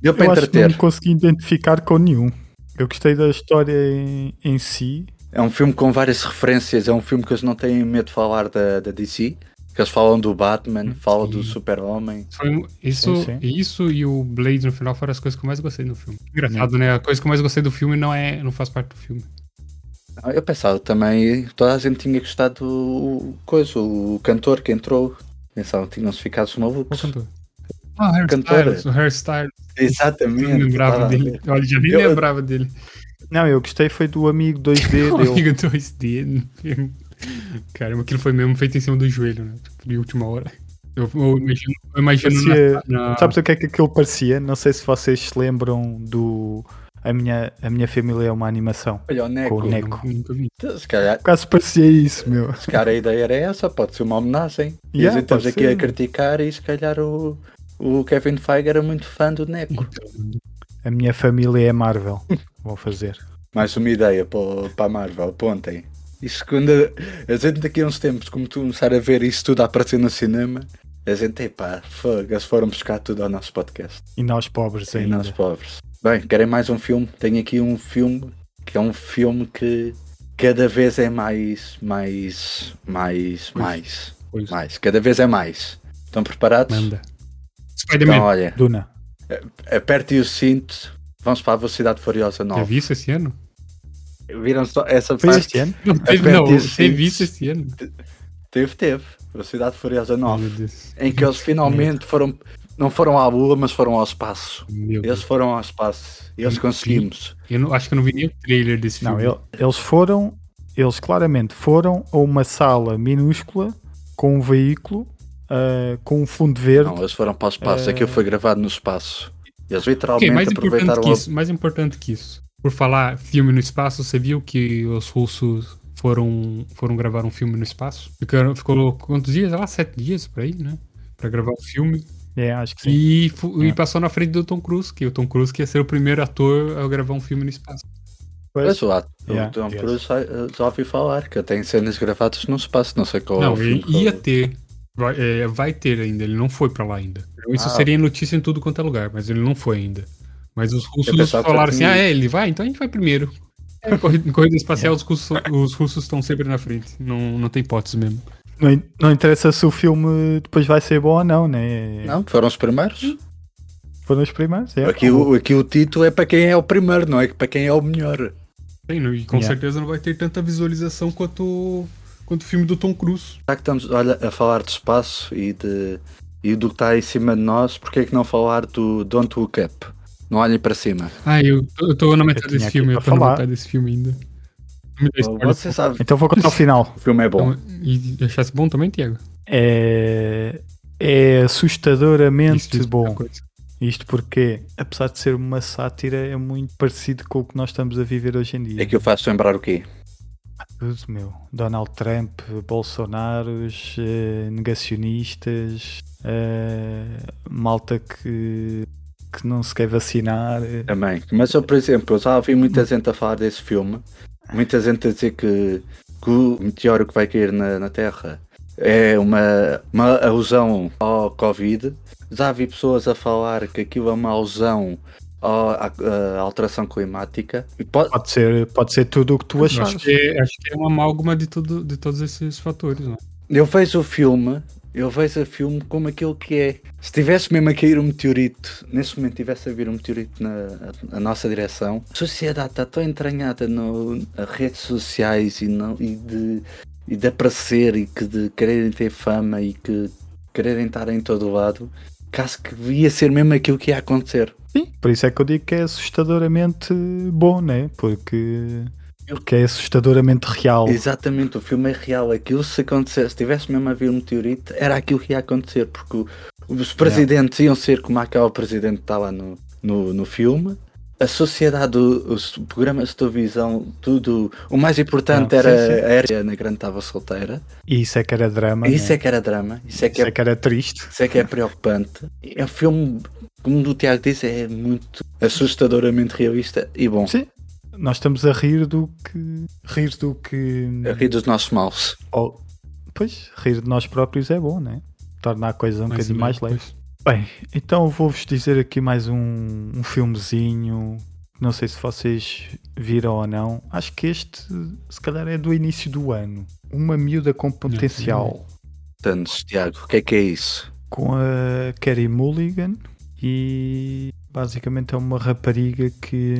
deu para eu acho que não consegui identificar com nenhum. Eu gostei da história em, em si. É um filme com várias referências, é um filme que eles não têm medo de falar da, da DC. Que eles falam do Batman, falam do Sim. Super-Homem. Foi um- isso, Sim, sim. isso e o Blade no final foram as coisas que eu mais gostei no filme. Engraçado, né? A coisa que eu mais gostei do filme não, é, não faz parte do filme. Ah, Eu pensava também, toda a gente tinha gostado do coisa, o cantor que entrou. Pensava que tinham-se ficado malucos. cantor? Ah, Cantora. Hairstyles, o Hairstyles. Exatamente. Nem lembrava tava a dele. ver. Olha, já nem Eu- lembrava dele. Não, eu gostei foi do amigo 2D O amigo 2D. Caramba, aquilo foi mesmo feito em cima do joelho, né? Tipo, de última hora. Eu, eu imagino, eu imagino Parecia- na, na- Sabes o que é que aquilo parecia? Não sei se vocês se lembram do. A minha, a minha família é uma animação. Olha o Neco. Com o Neco. Nunca vi. Se calhar, Quase parecia isso, meu. se calhar a ideia era essa, pode ser uma homenagem. E Yeah, a gente estamos aqui ser. a criticar e se calhar o, o Kevin Feige era muito fã do Neco. A minha família é Marvel. Vou fazer. Mais uma ideia para, a Marvel, apontem. Isso quando a, gente daqui a uns tempos como começar a ver isso tudo a aparecer no cinema, a gente, epá, fogo, eles foram buscar tudo ao nosso podcast. E nós pobres E ainda. nós pobres. Bem, querem mais um filme? Tenho aqui um filme que é um filme que cada vez é mais, mais, mais, mais, Pois, mais. Cada vez é mais. Estão preparados? manda. Então, Spider-Man. olha, Duna. apertem o cinto. Vamos para a Velocidade Furiosa Já 9. vi isso esse ano? Viram só essa Foi parte? este ano? Não, teve, não, teve isso esse ano. Teve, teve. Velocidade Furiosa Oh, 9. meu Deus. Em que eles finalmente foram. Não foram à Lua, mas foram ao espaço. Meu Eles Deus. foram ao espaço. E eles conseguimos. Eu não, acho que eu não vi nem o trailer desse Não, filme. ele- eles foram. Eles claramente foram a uma sala minúscula com um veículo ah, com um fundo verde. Não, eles foram para o espaço. Eh, Aquilo foi gravado no espaço. Eles literalmente mais importante aproveitaram que a- isso, mais importante que isso. Por falar filme no espaço, você viu que os russos foram, foram gravar um filme no espaço? Ficaram, ficou quantos dias? Lá, sete dias por aí, né? Pra gravar o filme. É, acho que sim. E, fu- e É. passou na frente do Tom Cruise, que o Tom Cruise que ia ser o primeiro ator a gravar um filme no espaço. Mas o ato, Yeah, o Tom yes. Cruise já, já ouvi falar que tem cenas gravadas no espaço, não sei qual é não, o filme. ele ia ter. Vai, é, vai ter ainda, ele não foi pra lá ainda. Isso Ah. seria notícia em tudo quanto é lugar, mas ele não foi ainda. Mas os russos falaram assim: ah, é, ele vai? Então a gente vai primeiro. É, corrida, corrida espacial, os russos, os russos estão sempre na frente. Não, não tem hipótese mesmo. Não, não interessa se o filme depois vai ser bom ou não, né? Não, foram os primeiros. Foram os primeiros. é. Aqui, o, aqui o título é para quem é o primeiro, não é para quem é o melhor. Sim, e com Yeah. certeza não vai ter tanta visualização quanto, quanto o filme do Tom Cruise. Já que estamos olha, a falar de espaço e, de, e do que está em cima de nós, porque é que não falar do Don't Look Up? Não olhem para cima. Ah, eu, tô na metade desse filme, eu tô na metade desse filme ainda. Spoiler, Você sabe, Então vou contar o final. o filme é bom. Então, e achasse bom também, Tiago? É, é assustadoramente Isso, bom. Isto porque, apesar de ser uma sátira, é muito parecido com o que nós estamos a viver hoje em dia. É que eu faço lembrar o quê? Tudo, meu. Donald Trump, Bolsonaros, eh, negacionistas, eh, malta que, que não se quer vacinar. Também. Mas eu, por exemplo, eu já ouvi muita gente a falar desse filme. Muita gente a dizer que, que o meteoro que vai cair na, na Terra é uma, uma alusão ao Covid. Já vi pessoas a falar que aquilo é uma alusão à, à alteração climática. E pode, Pode ser, pode ser tudo o que tu Eu achas. acho que, é, acho que é uma amálgama de, tudo, de todos esses fatores. Né? Eu vejo o filme, eu vejo o filme como aquilo que é. Se tivesse mesmo a cair um meteorito, nesse momento tivesse a vir um meteorito na a- nossa direção, a sociedade está tão entranhada no, nas redes sociais e, não, e, de, e de aparecer e que de quererem ter fama e que quererem estar em todo o lado, acho que ia ser mesmo aquilo que ia acontecer. Sim, por isso é que eu digo que é assustadoramente bom, né? Porque, porque é assustadoramente real. Exatamente, o filme é real. Aquilo se acontecesse, se tivesse mesmo a vir um meteorito, era aquilo que ia acontecer, porque os presidentes iam ser como aquele presidente que está lá no, no, no filme. a sociedade, os programas de televisão, tudo. O mais importante Ah, era sim, sim. a Ariana Grande estava solteira. E isso é que era drama. Isso né? é que era drama. Isso é que Isso é, é que era triste. isso é, que é preocupante. É um filme, como o Tiago disse, é muito assustadoramente realista e bom. Sim. Nós estamos a rir do que. Rir do que. A rir dos nossos maus. Oh, pois, rir de nós próprios é bom, né? Torna a coisa um bocadinho mais leve. pois. Bem, então vou-vos dizer aqui mais um, um filmezinho. Não sei se vocês viram ou não. Acho que este, se calhar, é do início do ano. Uma miúda com potencial. Portanto, Tiago, o que é que é isso? Com a Carrie Mulligan. E basicamente é uma rapariga que,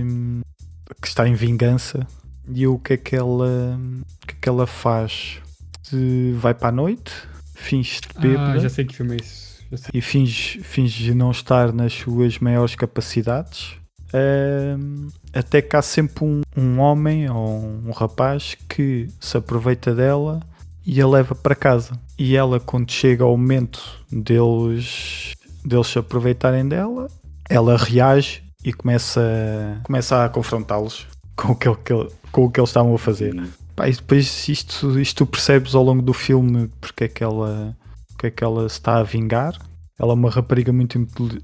que está em vingança. E o que é que ela, que é que ela faz? Se vai para a noite, finge-se de Ah, bêbada já sei que filme é isso. E finge, finge não estar nas suas maiores capacidades. Ahm, até que há sempre um, um homem ou um rapaz que se aproveita dela e a leva para casa. E ela, quando chega ao momento deles, deles se aproveitarem dela, ela reage e começa, começa a confrontá-los com o que, ele- com o que eles estavam a fazer. Pá, e depois isto, isto tu percebes ao longo do filme porque é que ela, porque é que ela se está a vingar. Ela é uma rapariga muito,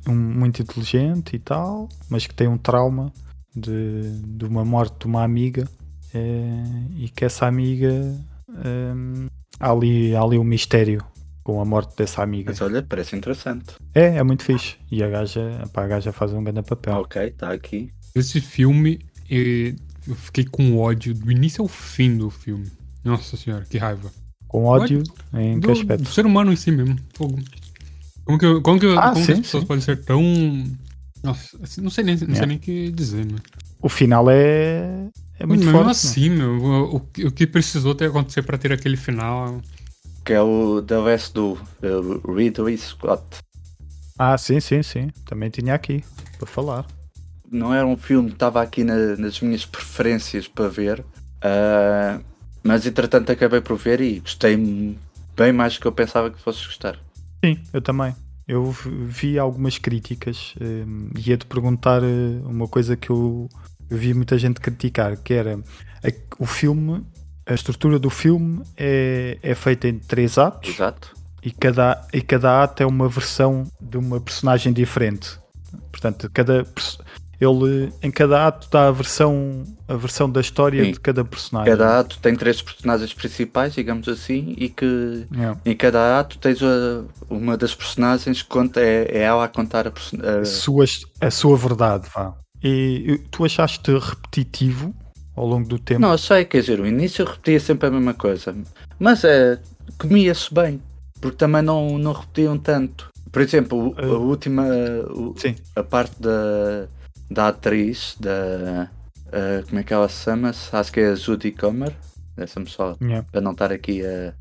muito inteligente e tal, mas que tem um trauma de, de uma morte de uma amiga eh, e que essa amiga ehm, há, ali, há ali um mistério com a morte dessa amiga. Mas olha, parece interessante. É, é muito fixe. E a gaja, pá, a gaja faz um grande papel. Ok, está aqui. Esse filme, eu fiquei com ódio do início ao fim do filme. Nossa senhora, que raiva. Com ódio, em que Do, aspecto? do ser humano em si mesmo. Fogo. Como que, eu- como que, eu- Ah, como que sim, as pessoas sim. podem ser tão. Nossa, assim, não sei nem, não É. sei nem o que dizer, mano. O final é, é muito Mas forte. mesmo assim, meu, o, o que- o que precisou ter acontecido pra ter aquele final. Que é o The West do uh, Ridley Scott. Ah, sim, sim, sim. Também tinha aqui para falar. Não era um filme que estava aqui na- nas minhas preferências para ver. ah, mas entretanto acabei por ver e gostei bem mais do que eu pensava que fosse gostar. Sim, eu também. Eu vi algumas críticas hum, e ia-te perguntar eh, uma coisa que eu, vi muita gente criticar, que era o filme, a estrutura do filme é, é feita em três atos Exato. e cada, e cada ato é uma versão de uma personagem diferente. Portanto, cada ele em cada ato dá a versão, a versão da história Sim. de cada personagem. Cada ato tem três personagens principais, digamos assim, e que É. em cada ato tens a- uma das personagens que conta, é, é ela a contar a, a- a sua, a sua verdade, vá. E tu achaste repetitivo ao longo do tempo? Não, eu sei, quer dizer, o início eu repetia sempre a mesma coisa, mas é, comia-se bem, porque também não, não repetiam tanto. Por exemplo, o- a Uh, última, o- Sim. a parte da, da atriz, da. ah, como é que ela se chama? Acho que é a Judy Comer. Deixa-me só, Yeah. para não estar aqui a.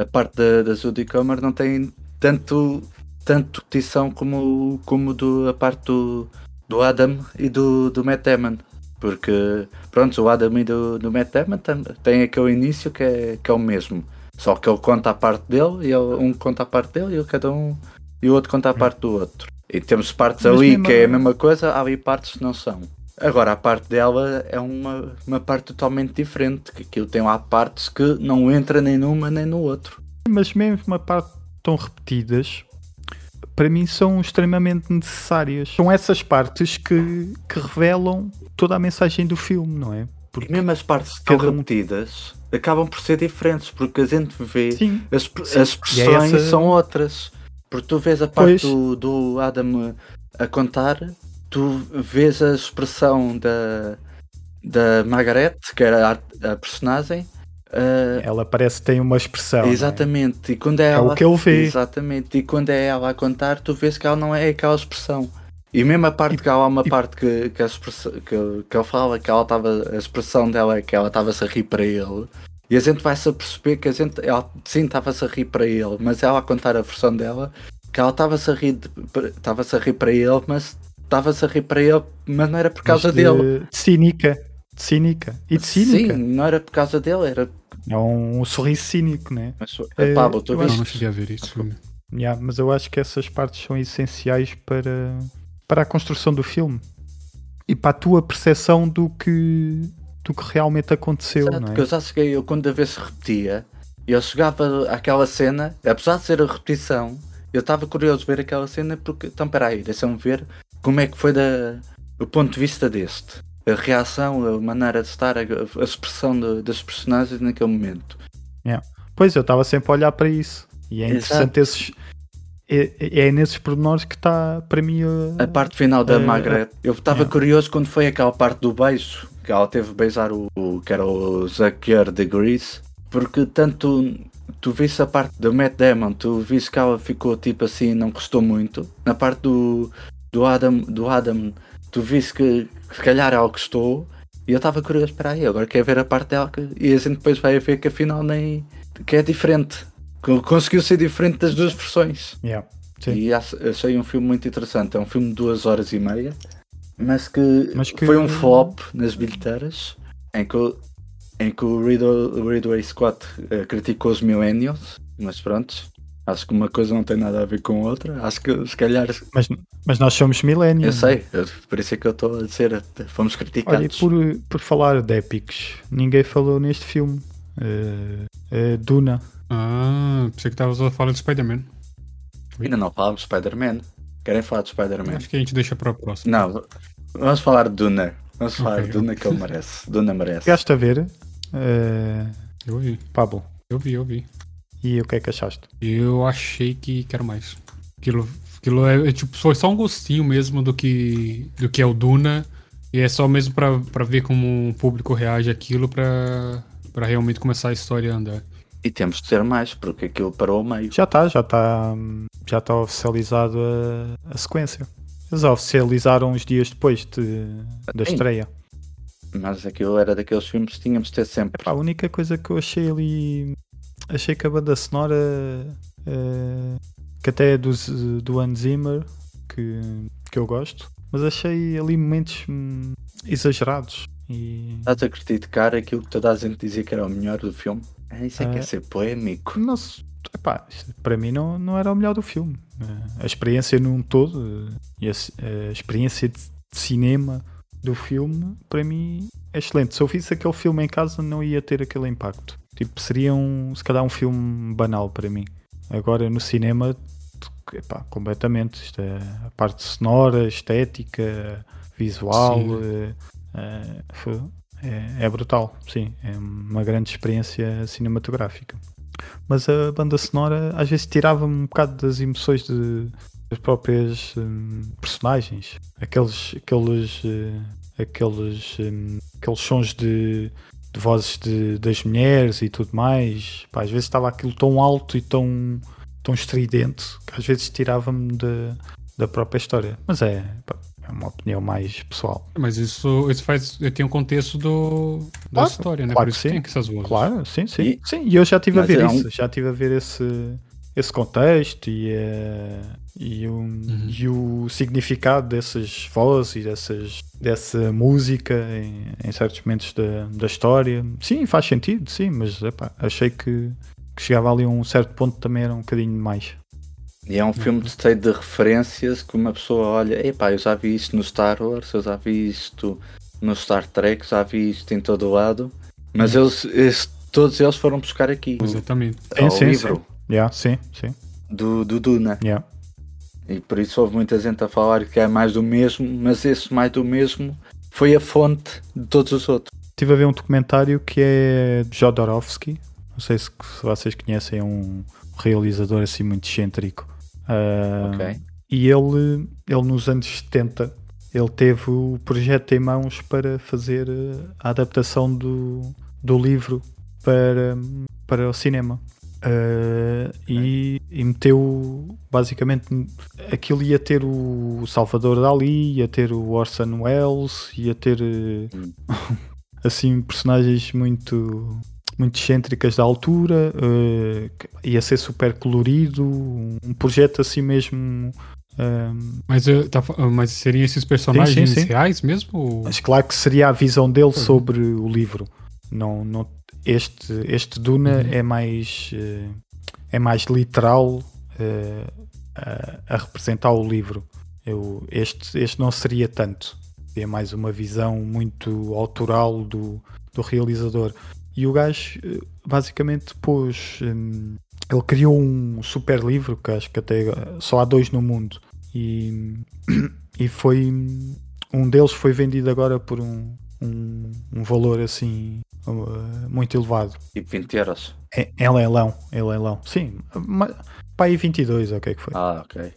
A parte da, da Judy Comer não tem tanto, tanto repetição como, como do, a parte do, do Adam e do, do Matt Damon. Porque, pronto, o Adam e do, do Matt Damon tem, tem aquele início que é, que é o mesmo. Só que ele conta a parte dele, e ele, um conta a parte dele, e cada um e o outro conta a parte do outro. E temos partes Mas ali mesmo que é a a- mesma coisa, há ali partes que não são. Agora, a parte dela é uma, uma parte totalmente diferente, que aquilo tem lá partes que não entra nem numa nem no outro. Mas mesmo uma parte tão repetidas, para mim são extremamente necessárias. São essas partes que, que revelam toda a mensagem do filme, não é? E mesmo as partes tão Cada um- repetidas acabam por ser diferentes, porque a gente vê Sim, as, Sim. as expressões essa- são outras. Porque tu vês a parte do, do Adam a contar, tu vês a expressão da, da Margaret, que era a, a personagem. Ah, ela parece que tem uma expressão. é? exatamente. E quando é, É ela, o que ele vê. Exatamente. E quando é ela a contar, tu vês que ela não é aquela expressão. E mesmo a parte E- que ela há uma e- parte que, que, a expressão, que, que ele fala que ela estava. A expressão dela é que ela estava-se a rir para ele. E a gente vai-se a perceber que a gente. Ela sim estava-se a rir para ele, mas ela a contar a versão dela que ela estava-se a rir estava-se a rir para ele, mas estava-se a rir para ele, mas não era por causa de, dele. De cínica. De cínica. E de cínica. Sim, não era por causa dele, era. É um, sorriso cínico, né? Mas, É, Pablo, tu eu Não, não cheguei a ver isso. Yeah, mas eu acho que essas partes são essenciais para, para a construção do filme. e para a tua percepção do que, do que realmente aconteceu, Exato, não que eu é? já cheguei, eu quando a vez se repetia, eu chegava àquela cena, apesar de ser a repetição, eu estava curioso de ver aquela cena porque, então peraí, deixa-me ver como é que foi da, o ponto de vista deste. A reação, a maneira de estar, a, a expressão de- das personagens naquele momento. Pois, eu estava sempre a olhar para isso. E é Exato. interessante esses. É, é nesses pormenores que está para mim a, A parte final da Eh, Margaret, eu estava yeah. curioso quando foi aquela parte do beijo, que ela teve de beijar o, o que era o Zakier de Grease, porque tanto tu viste a parte do Matt Damon, tu viste que ela ficou tipo assim, não gostou muito. Na parte do, do Adam, do Adam, tu viste que se calhar ela gostou. E eu estava curioso, para aí, agora quer ver a parte dela que, e a gente depois vai ver que afinal nem que é diferente. Que Conseguiu ser diferente das duas versões. Yeah, sim. E ach- achei um filme muito interessante. É um filme de duas horas e meia, mas que, Mas que- foi um flop nas bilheteiras, em que, o- em que o Ridley, Scott eh, criticou os Millennials, mas pronto. Acho que uma coisa não tem nada a ver com outra. Acho que se calhar. Mas, mas nós somos millennials. Eu sei, por isso é que eu estou a dizer. Fomos Olha, e criticados. por, por falar de épicos, ninguém falou neste filme. Eh, eh, Duna. Ah, pensei que estavas a falar de Spider-Man. Ainda não falamos de Spider-Man. Querem falar de Spider-Man? Acho que a gente deixa para a próxima. Não, vamos falar de Duna. Vamos falar Ok, de Duna que ele merece. Duna merece. Chegaste a ver, eh, Eu vi, Pablo? eu vi, eu vi. E o que é que achaste? Eu achei que quero mais. Aquilo, aquilo é, é, tipo, foi só um gostinho mesmo do que, do que é o Duna. E é só mesmo pra, pra ver como o público reage àquilo pra, pra realmente começar a história a andar. E temos de ter mais, porque aquilo parou ao meio. Já está, já está já está oficializado a, a sequência. Eles oficializaram uns dias depois de, da Sim. estreia. Mas aquilo era daqueles filmes que tínhamos de ter sempre. Pá, a única coisa que eu achei ali. Achei que a banda sonora. eh, que até é do, do Hans Zimmer, que, que eu gosto, mas achei ali momentos hum, exagerados. E. Estás a criticar aquilo que toda a gente dizia que era o melhor do filme? Ah, isso é que é Ah. ser polémico. Não epá, para mim não, não era o melhor do filme. Eh, A experiência num todo eh, e a, a experiência de cinema do filme, para mim, é excelente. Se eu visse aquele filme em casa, não ia ter aquele impacto. Tipo, seria um, se calhar um filme banal para mim. Agora no cinema, epá, completamente. Isto é a parte sonora, estética, visual. Eh, eh, é, é brutal, sim. É uma grande experiência cinematográfica. Mas a banda sonora às vezes tirava-me um bocado das emoções de- das próprias hum, personagens. Aqueles, aqueles, eh, aqueles, hum, aqueles sons de, de vozes de- das mulheres e tudo mais. Pá, às vezes estava aquilo tão alto e tão, tão estridente que às vezes tirava-me da, da própria história. Mas é, pá, é uma opinião mais pessoal. Mas isso, isso faz. Tem um contexto do, da Claro, história, né? claro Por que isso que sim. tem essas vozes. Claro, sim, sim. E- sim. E eu já estive a ver é um- isso, já estive a ver esse, esse contexto e, eh, e, o, e o significado dessas vozes e dessas, dessa música em, em certos momentos da, da história. Sim, faz sentido, sim, mas epá, achei que, que chegava ali a um certo ponto também era um bocadinho mais. E é um filme cheio de referências que uma pessoa olha, epá, eu já vi isto no Star Wars, eu já vi isto no Star Trek, já vi isto em todo lado. Mas eles, eles- todos eles foram buscar aqui. Exatamente. Sim, ao sim, livro Yeah, sim, sim. do, do Duna. Yeah. E por isso houve muita gente a falar que é mais do mesmo, mas esse mais do mesmo foi a fonte de todos os outros. Estive a ver um documentário que é de Jodorowsky. Não sei se, vocês conhecem, é um realizador assim muito excêntrico. Ah, Ok. E ele, ele nos anos 70, ele teve o projeto em mãos para fazer eh, a adaptação do, do livro para, para o cinema. Ah, e, e meteu basicamente aquilo ia ter o Salvador Dali, ia ter o Orson Welles, ia ter eh, Hum. assim personagens muito muito excêntricas da altura, eh, que ia ser super colorido, um projeto assim mesmo. ehm, Mas, eu, tá, fa- mas seriam esses personagens sim. reais mesmo? ou- mas claro que seria a visão dele sobre o livro. Não, não, este, este Duna Uhum. é mais eh, é mais literal eh, a, a representar o livro. Eu, este, este não seria tanto. é mais uma visão muito autoral do, do realizador. E o gajo eh, basicamente pôs. Hum, ele criou um super livro, que acho que até só há dois no mundo. E, e foi. Um deles foi vendido agora por um, um, um valor assim uh, muito elevado. Tipo 20 euros. É, é leilão, é leilão. Sim, para aí 22, ou o que é foi? Ah, ok.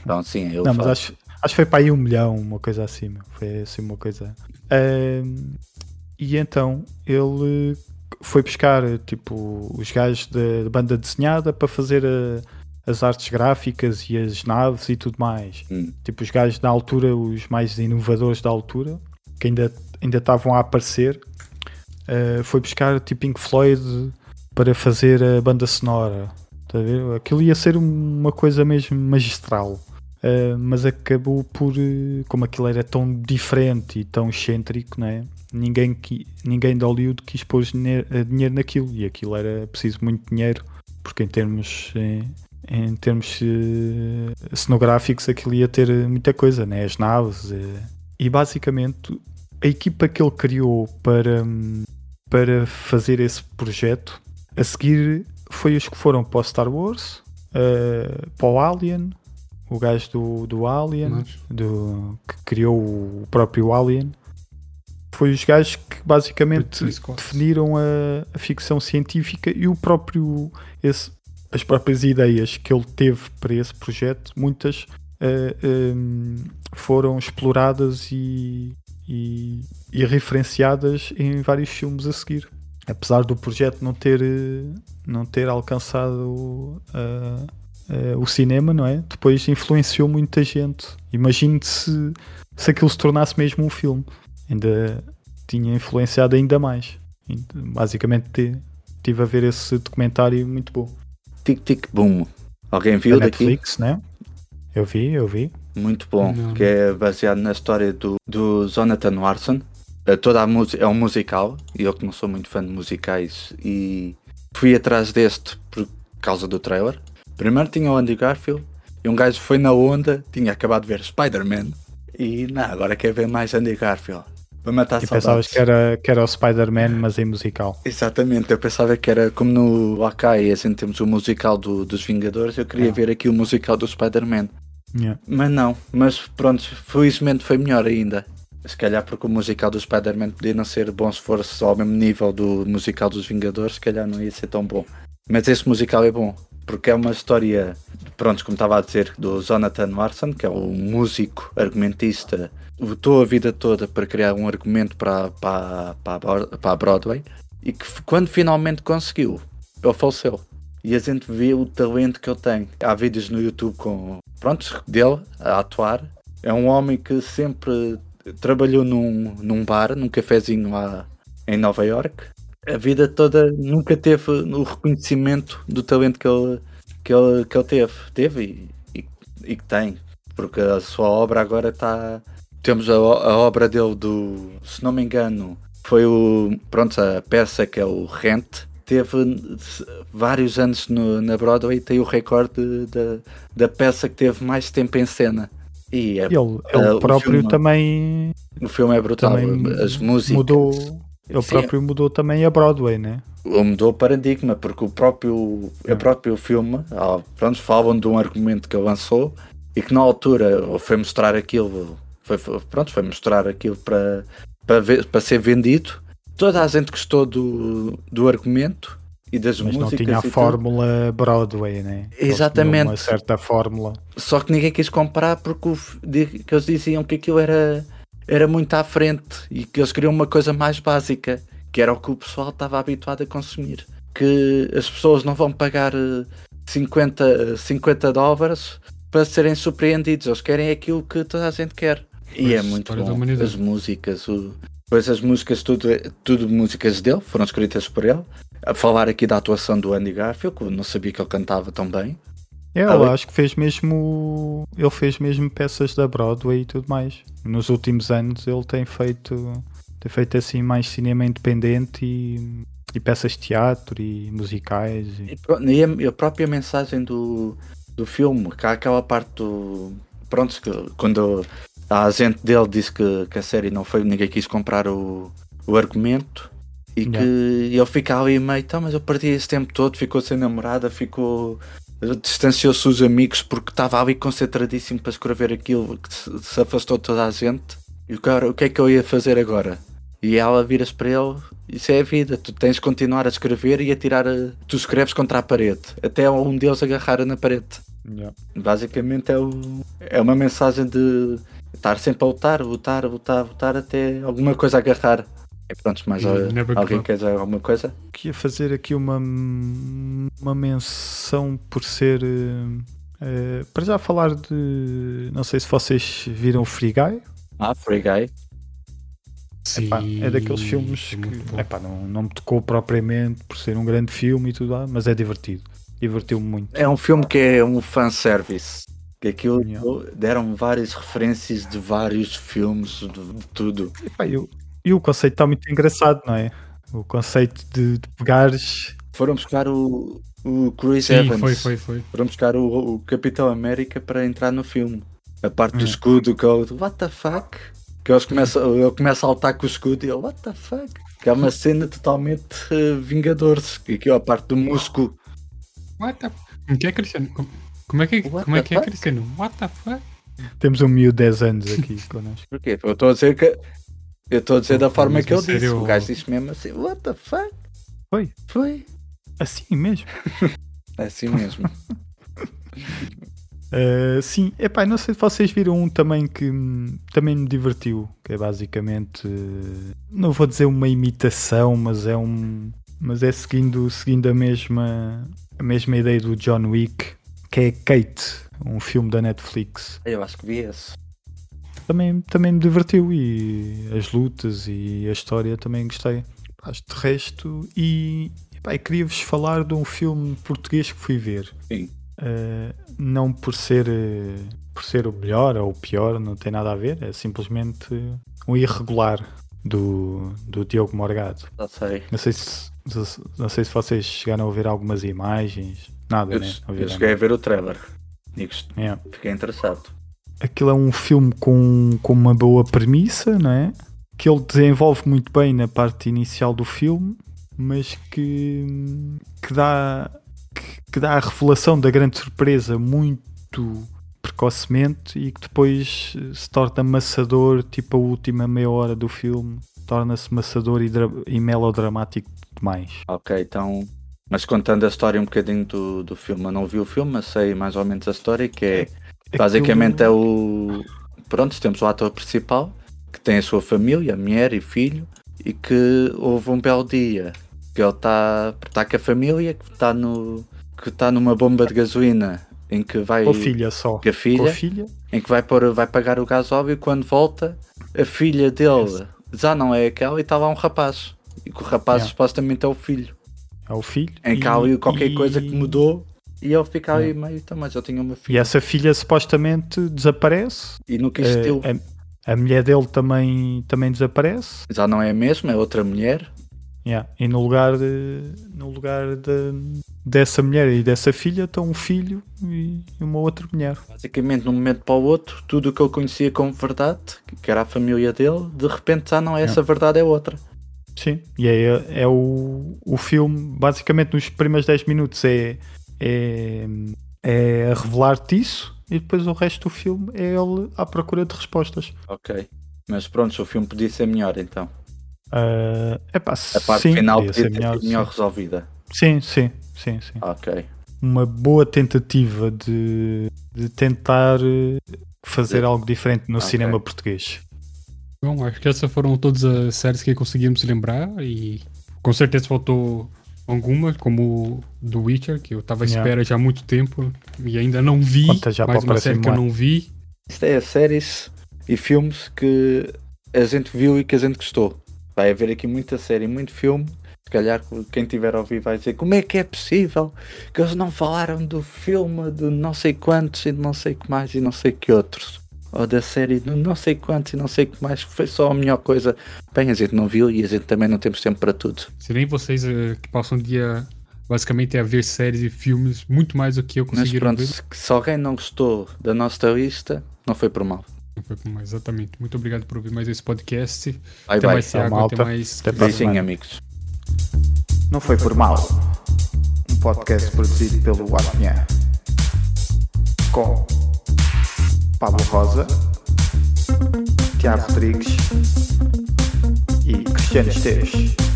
Então sim, eu Não, mas acho, acho que foi para aí um milhão, uma coisa assim, foi assim uma coisa. Uh, e então ele foi buscar tipo os gajos da banda desenhada para fazer a, as artes gráficas e as naves e tudo mais. Hum. Tipo os gajos da altura, os mais inovadores da altura, que ainda ainda estavam a aparecer. Uh, foi buscar tipo Pink Floyd para fazer a banda sonora. Tá a ver? Aquilo ia ser uma coisa mesmo magistral. Uh, mas acabou por, uh, como aquilo era tão diferente e tão excêntrico, né? ninguém, ninguém de Hollywood quis pôr dinheiro, dinheiro naquilo e aquilo era preciso muito dinheiro, porque em termos, em, em termos uh, cenográficos aquilo ia ter muita coisa, né? as naves. e basicamente a equipa que ele criou para, para fazer esse projeto a seguir foi os que foram para o Star Wars, uh, para o Alien, o gajo do, do Alien, do, que criou o próprio Alien. Foi os gajos que basicamente definiram a, a, ficção científica e o próprio esse, as próprias ideias que ele teve para esse projeto, muitas uh, eh, um, foram exploradas e, e, e referenciadas em vários filmes a seguir apesar do projeto não ter, não ter alcançado uh, uh, o cinema, não é? Depois influenciou muita gente. Imagine se, se aquilo se tornasse mesmo um filme. Ainda tinha influenciado ainda mais. Basicamente tive a ver esse documentário muito bom. Tic Tic Boom. Alguém viu da daqui? Netflix, né? Eu vi, eu vi. Muito bom, não. que é baseado na história do, do Jonathan Larson, é toda a música é um musical e eu que não sou muito fã de musicais e fui atrás deste por causa do trailer. Primeiro tinha o Andy Garfield e um gajo foi na onda, tinha acabado de ver Spider-Man e não, agora quer ver mais Andy Garfield. Para matar e pensavas que era, que era o Spider-Man, mas em musical. Exatamente, eu pensava que era como no Akai, assim temos o musical do, dos Vingadores, eu queria ver aqui o musical do Spider-Man. Yeah. Mas não, mas pronto, felizmente foi melhor ainda. Se calhar porque o musical do Spider-Man podia não ser bom se fosse ao mesmo nível do musical dos Vingadores, se calhar não ia ser tão bom. Mas esse musical é bom, porque é uma história, pronto, como estava a dizer, do Jonathan Larson, que é um músico, argumentista, lutou a vida toda para criar um argumento para, para, para, para a Broadway e que quando finalmente conseguiu, ele faleceu. E a gente vê o talento que ele tem. Há vídeos no YouTube com, pronto, dele a atuar. É um homem que sempre trabalhou num, num bar, num cafezinho lá em Nova York. A vida toda nunca teve o reconhecimento do talento que ele, que ele, que ele teve. Teve e, e, e que tem. Porque a sua obra agora está. Temos a, a, obra dele do. Se não me engano, foi o. Pronto, a peça que é o Rent. Teve vários anos no, na Broadway e tem o recorde da, da peça que teve mais tempo em cena. E é, ele, ele uh, próprio filme, também. O filme é brutal. As músicas. Mudou. Ele Sim. próprio mudou também a Broadway, né? Mudou o paradigma, porque o próprio, é. o próprio filme, ah, pronto, falam de um argumento que ele lançou e que na altura foi mostrar aquilo, foi, pronto, foi mostrar aquilo para, para, ver, para ser vendido. Toda a gente gostou do, do argumento e das Mas músicas. não tinha a fórmula tudo. Broadway, né? Exatamente. Uma certa fórmula. Só que ninguém quis comprar porque o, que eles diziam que aquilo era, era muito à frente e que eles queriam uma coisa mais básica, que era o que o pessoal estava habituado a consumir. Que as pessoas não vão pagar 50, eh, 50 eh, dólares para serem surpreendidos, eles querem aquilo que toda a gente quer. E é muito bom. As músicas, o, Pois as músicas, tudo, tudo músicas dele, foram escritas por ele. A falar aqui da atuação do Andy Garfield, que eu não sabia que ele cantava tão bem. É, eu acho que fez mesmo. Ele fez mesmo peças da Broadway e tudo mais. Nos últimos anos ele tem feito. Tem feito assim mais cinema independente e, e peças de teatro e musicais. E, e, a, e a, própria mensagem do, do filme, que há aquela parte do. Pronto, quando a agente dele disse que, que a série não foi, ninguém quis comprar o, o argumento e Yeah. que ele fica ali meio, tá, mas eu perdi esse tempo todo, ficou sem namorada, ficou. distanciou-se dos amigos porque estava ali concentradíssimo para escrever aquilo, que se, se afastou de toda a gente. E o cara, o que é que eu ia fazer agora? E ela vira-se para ele, isso é a vida, tu tens de continuar a escrever e a tirar, a- tu escreves contra a parede, até um deles agarrar na parede. Yeah. Basicamente é, o, é uma mensagem de estar sempre a lutar, lutar, lutar, lutar até alguma coisa agarrar. E pronto, mais Yeah, uh, never give alguém quer dizer alguma coisa? Queria fazer aqui uma, uma menção por ser. eh, para já falar de. Não sei se vocês viram o Free Guy. Ah, Free Guy. Sim, Epá, é daqueles filmes que epá, não, não me tocou propriamente por ser um grande filme e tudo lá, mas é divertido. Divertiu-me muito. É um filme que é um fanservice. Que aquilo Yeah. deram várias referências de vários filmes, de, de tudo. Epá, eu- e o conceito está muito engraçado, não é? O conceito de, de pegares. Foram buscar o, o Chris Sim, Evans. foi, foi, foi. Foram buscar o, o Capitão América para entrar no filme. A parte do É. escudo, que o what the fuck? Que eles começam, ele começa a saltar com o escudo e ele, what the fuck? Que é uma cena totalmente eh, Vingadores. E aqui ó, a parte do músculo. What the... Como que é, Cristiano? Como, como é que, What como é, que é? Cristiano? What the fuck? Temos um miúdo de 10 anos aqui connosco. Porquê? Eu estou a dizer que. Eu estou a dizer da forma que eu disse. O o- gajo disse mesmo assim, what the fuck? Foi? Foi. Assim mesmo. É assim mesmo. Uh, sim, epá, não sei se vocês viram um também que hum, também me divertiu, que é basicamente, uh, não vou dizer uma imitação, mas é um, mas é seguindo, seguindo a mesma, a mesma ideia do John Wick, que é Kate, um filme da Netflix. eu acho que vi esse. Também, também me divertiu e as lutas e a história também gostei. Acho de resto e, e queria-vos falar de um filme português que fui ver. Sim. Uh, não por ser uh, por ser o melhor ou o pior, não tem nada a ver, é simplesmente um irregular do, do Diogo Morgado. Já sei. Não sei se não sei se vocês chegaram a ver algumas imagens, nada, Eu, né? Eu cheguei a ver o trailer. É. fiquei interessado. Aquilo é um filme com, com uma boa premissa, não é? Que ele desenvolve muito bem na parte inicial do filme, mas que, que dá que, que dá a revelação da grande surpresa muito precocemente e que depois se torna maçador, tipo a última meia hora do filme, torna-se maçador e, e melodramático demais. Ok, então. Mas contando a história um bocadinho do, do filme, eu não vi o filme, mas sei mais ou menos a história, que é basicamente é o. Pronto, temos o ator principal que tem a sua família, mulher e filho, e que houve um belo dia que ele está tá com a família, que está no. que está numa bomba de gasolina em que vai. Com a filha só. Com a Com filha, a filha. em que vai, pôr, vai pagar o gasóleo e quando volta a filha dele já não é aquela e está lá um rapaz. E que o rapaz Yeah. supostamente é o filho. É o filho. Em que há ali qualquer coisa que e- mudou e ele fica ali meio, mas eu tinha uma E filha essa filha supostamente desaparece. e nunca Eh, existiu. a, a mulher dele também, também desaparece. Já não é a mesma, é outra mulher. Yeah. E no lugar, de, no lugar de, dessa mulher e dessa filha estão um filho e uma outra mulher. Basicamente, de um momento para o outro, tudo o que ele conhecia como verdade, que era a família dele, de repente já não é essa verdade, é outra. Sim. E é, é o, o filme, basicamente nos primeiros 10 minutos é, é, é revelar-te isso e depois o resto do filme é ele à procura de respostas. Ok. Mas pronto, o filme podia ser melhor então. Ah, epá, A parte sim, final podia podia ser melhor, melhor sim. resolvida. Sim, sim, sim, sim. Ok. uma boa tentativa de, de tentar eh, fazer algo diferente no Ok. cinema português. Bom, acho que essas foram todas as séries que conseguimos lembrar e com certeza faltou algumas, como o The Witcher, que eu tava à Yeah. espera já há muito tempo e ainda não vi. Já mais uma série que eu não vi. Isto é séries e filmes que a gente viu e que a gente gostou. Vai haver aqui muita série, muito filme. Se calhar quem tiver a ouvir vai dizer como é que é possível que eles não falaram do filme de não sei quantos e de não sei que mais e não sei que outros. Ou da série de não sei quantos e não sei que mais, foi só a melhor coisa. Bem, a gente não viu e a gente também não temos tempo para tudo. Se nem vocês eh, que passam o dia basicamente a ver séries e filmes muito mais do que eu Mas conseguiram pronto, ver. se, alguém não gostou da nossa lista, não foi por mal. Não foi por mal, exatamente. Muito obrigado por ouvir mais esse podcast. Bye, até bye. mais, Thiago. malta. Até mais. Até semana. amigos. Não foi por mal. Um podcast produzido pelo Apinha. Com Pablo Rosa, Tiago Rodrigues e Cristiano Esteves.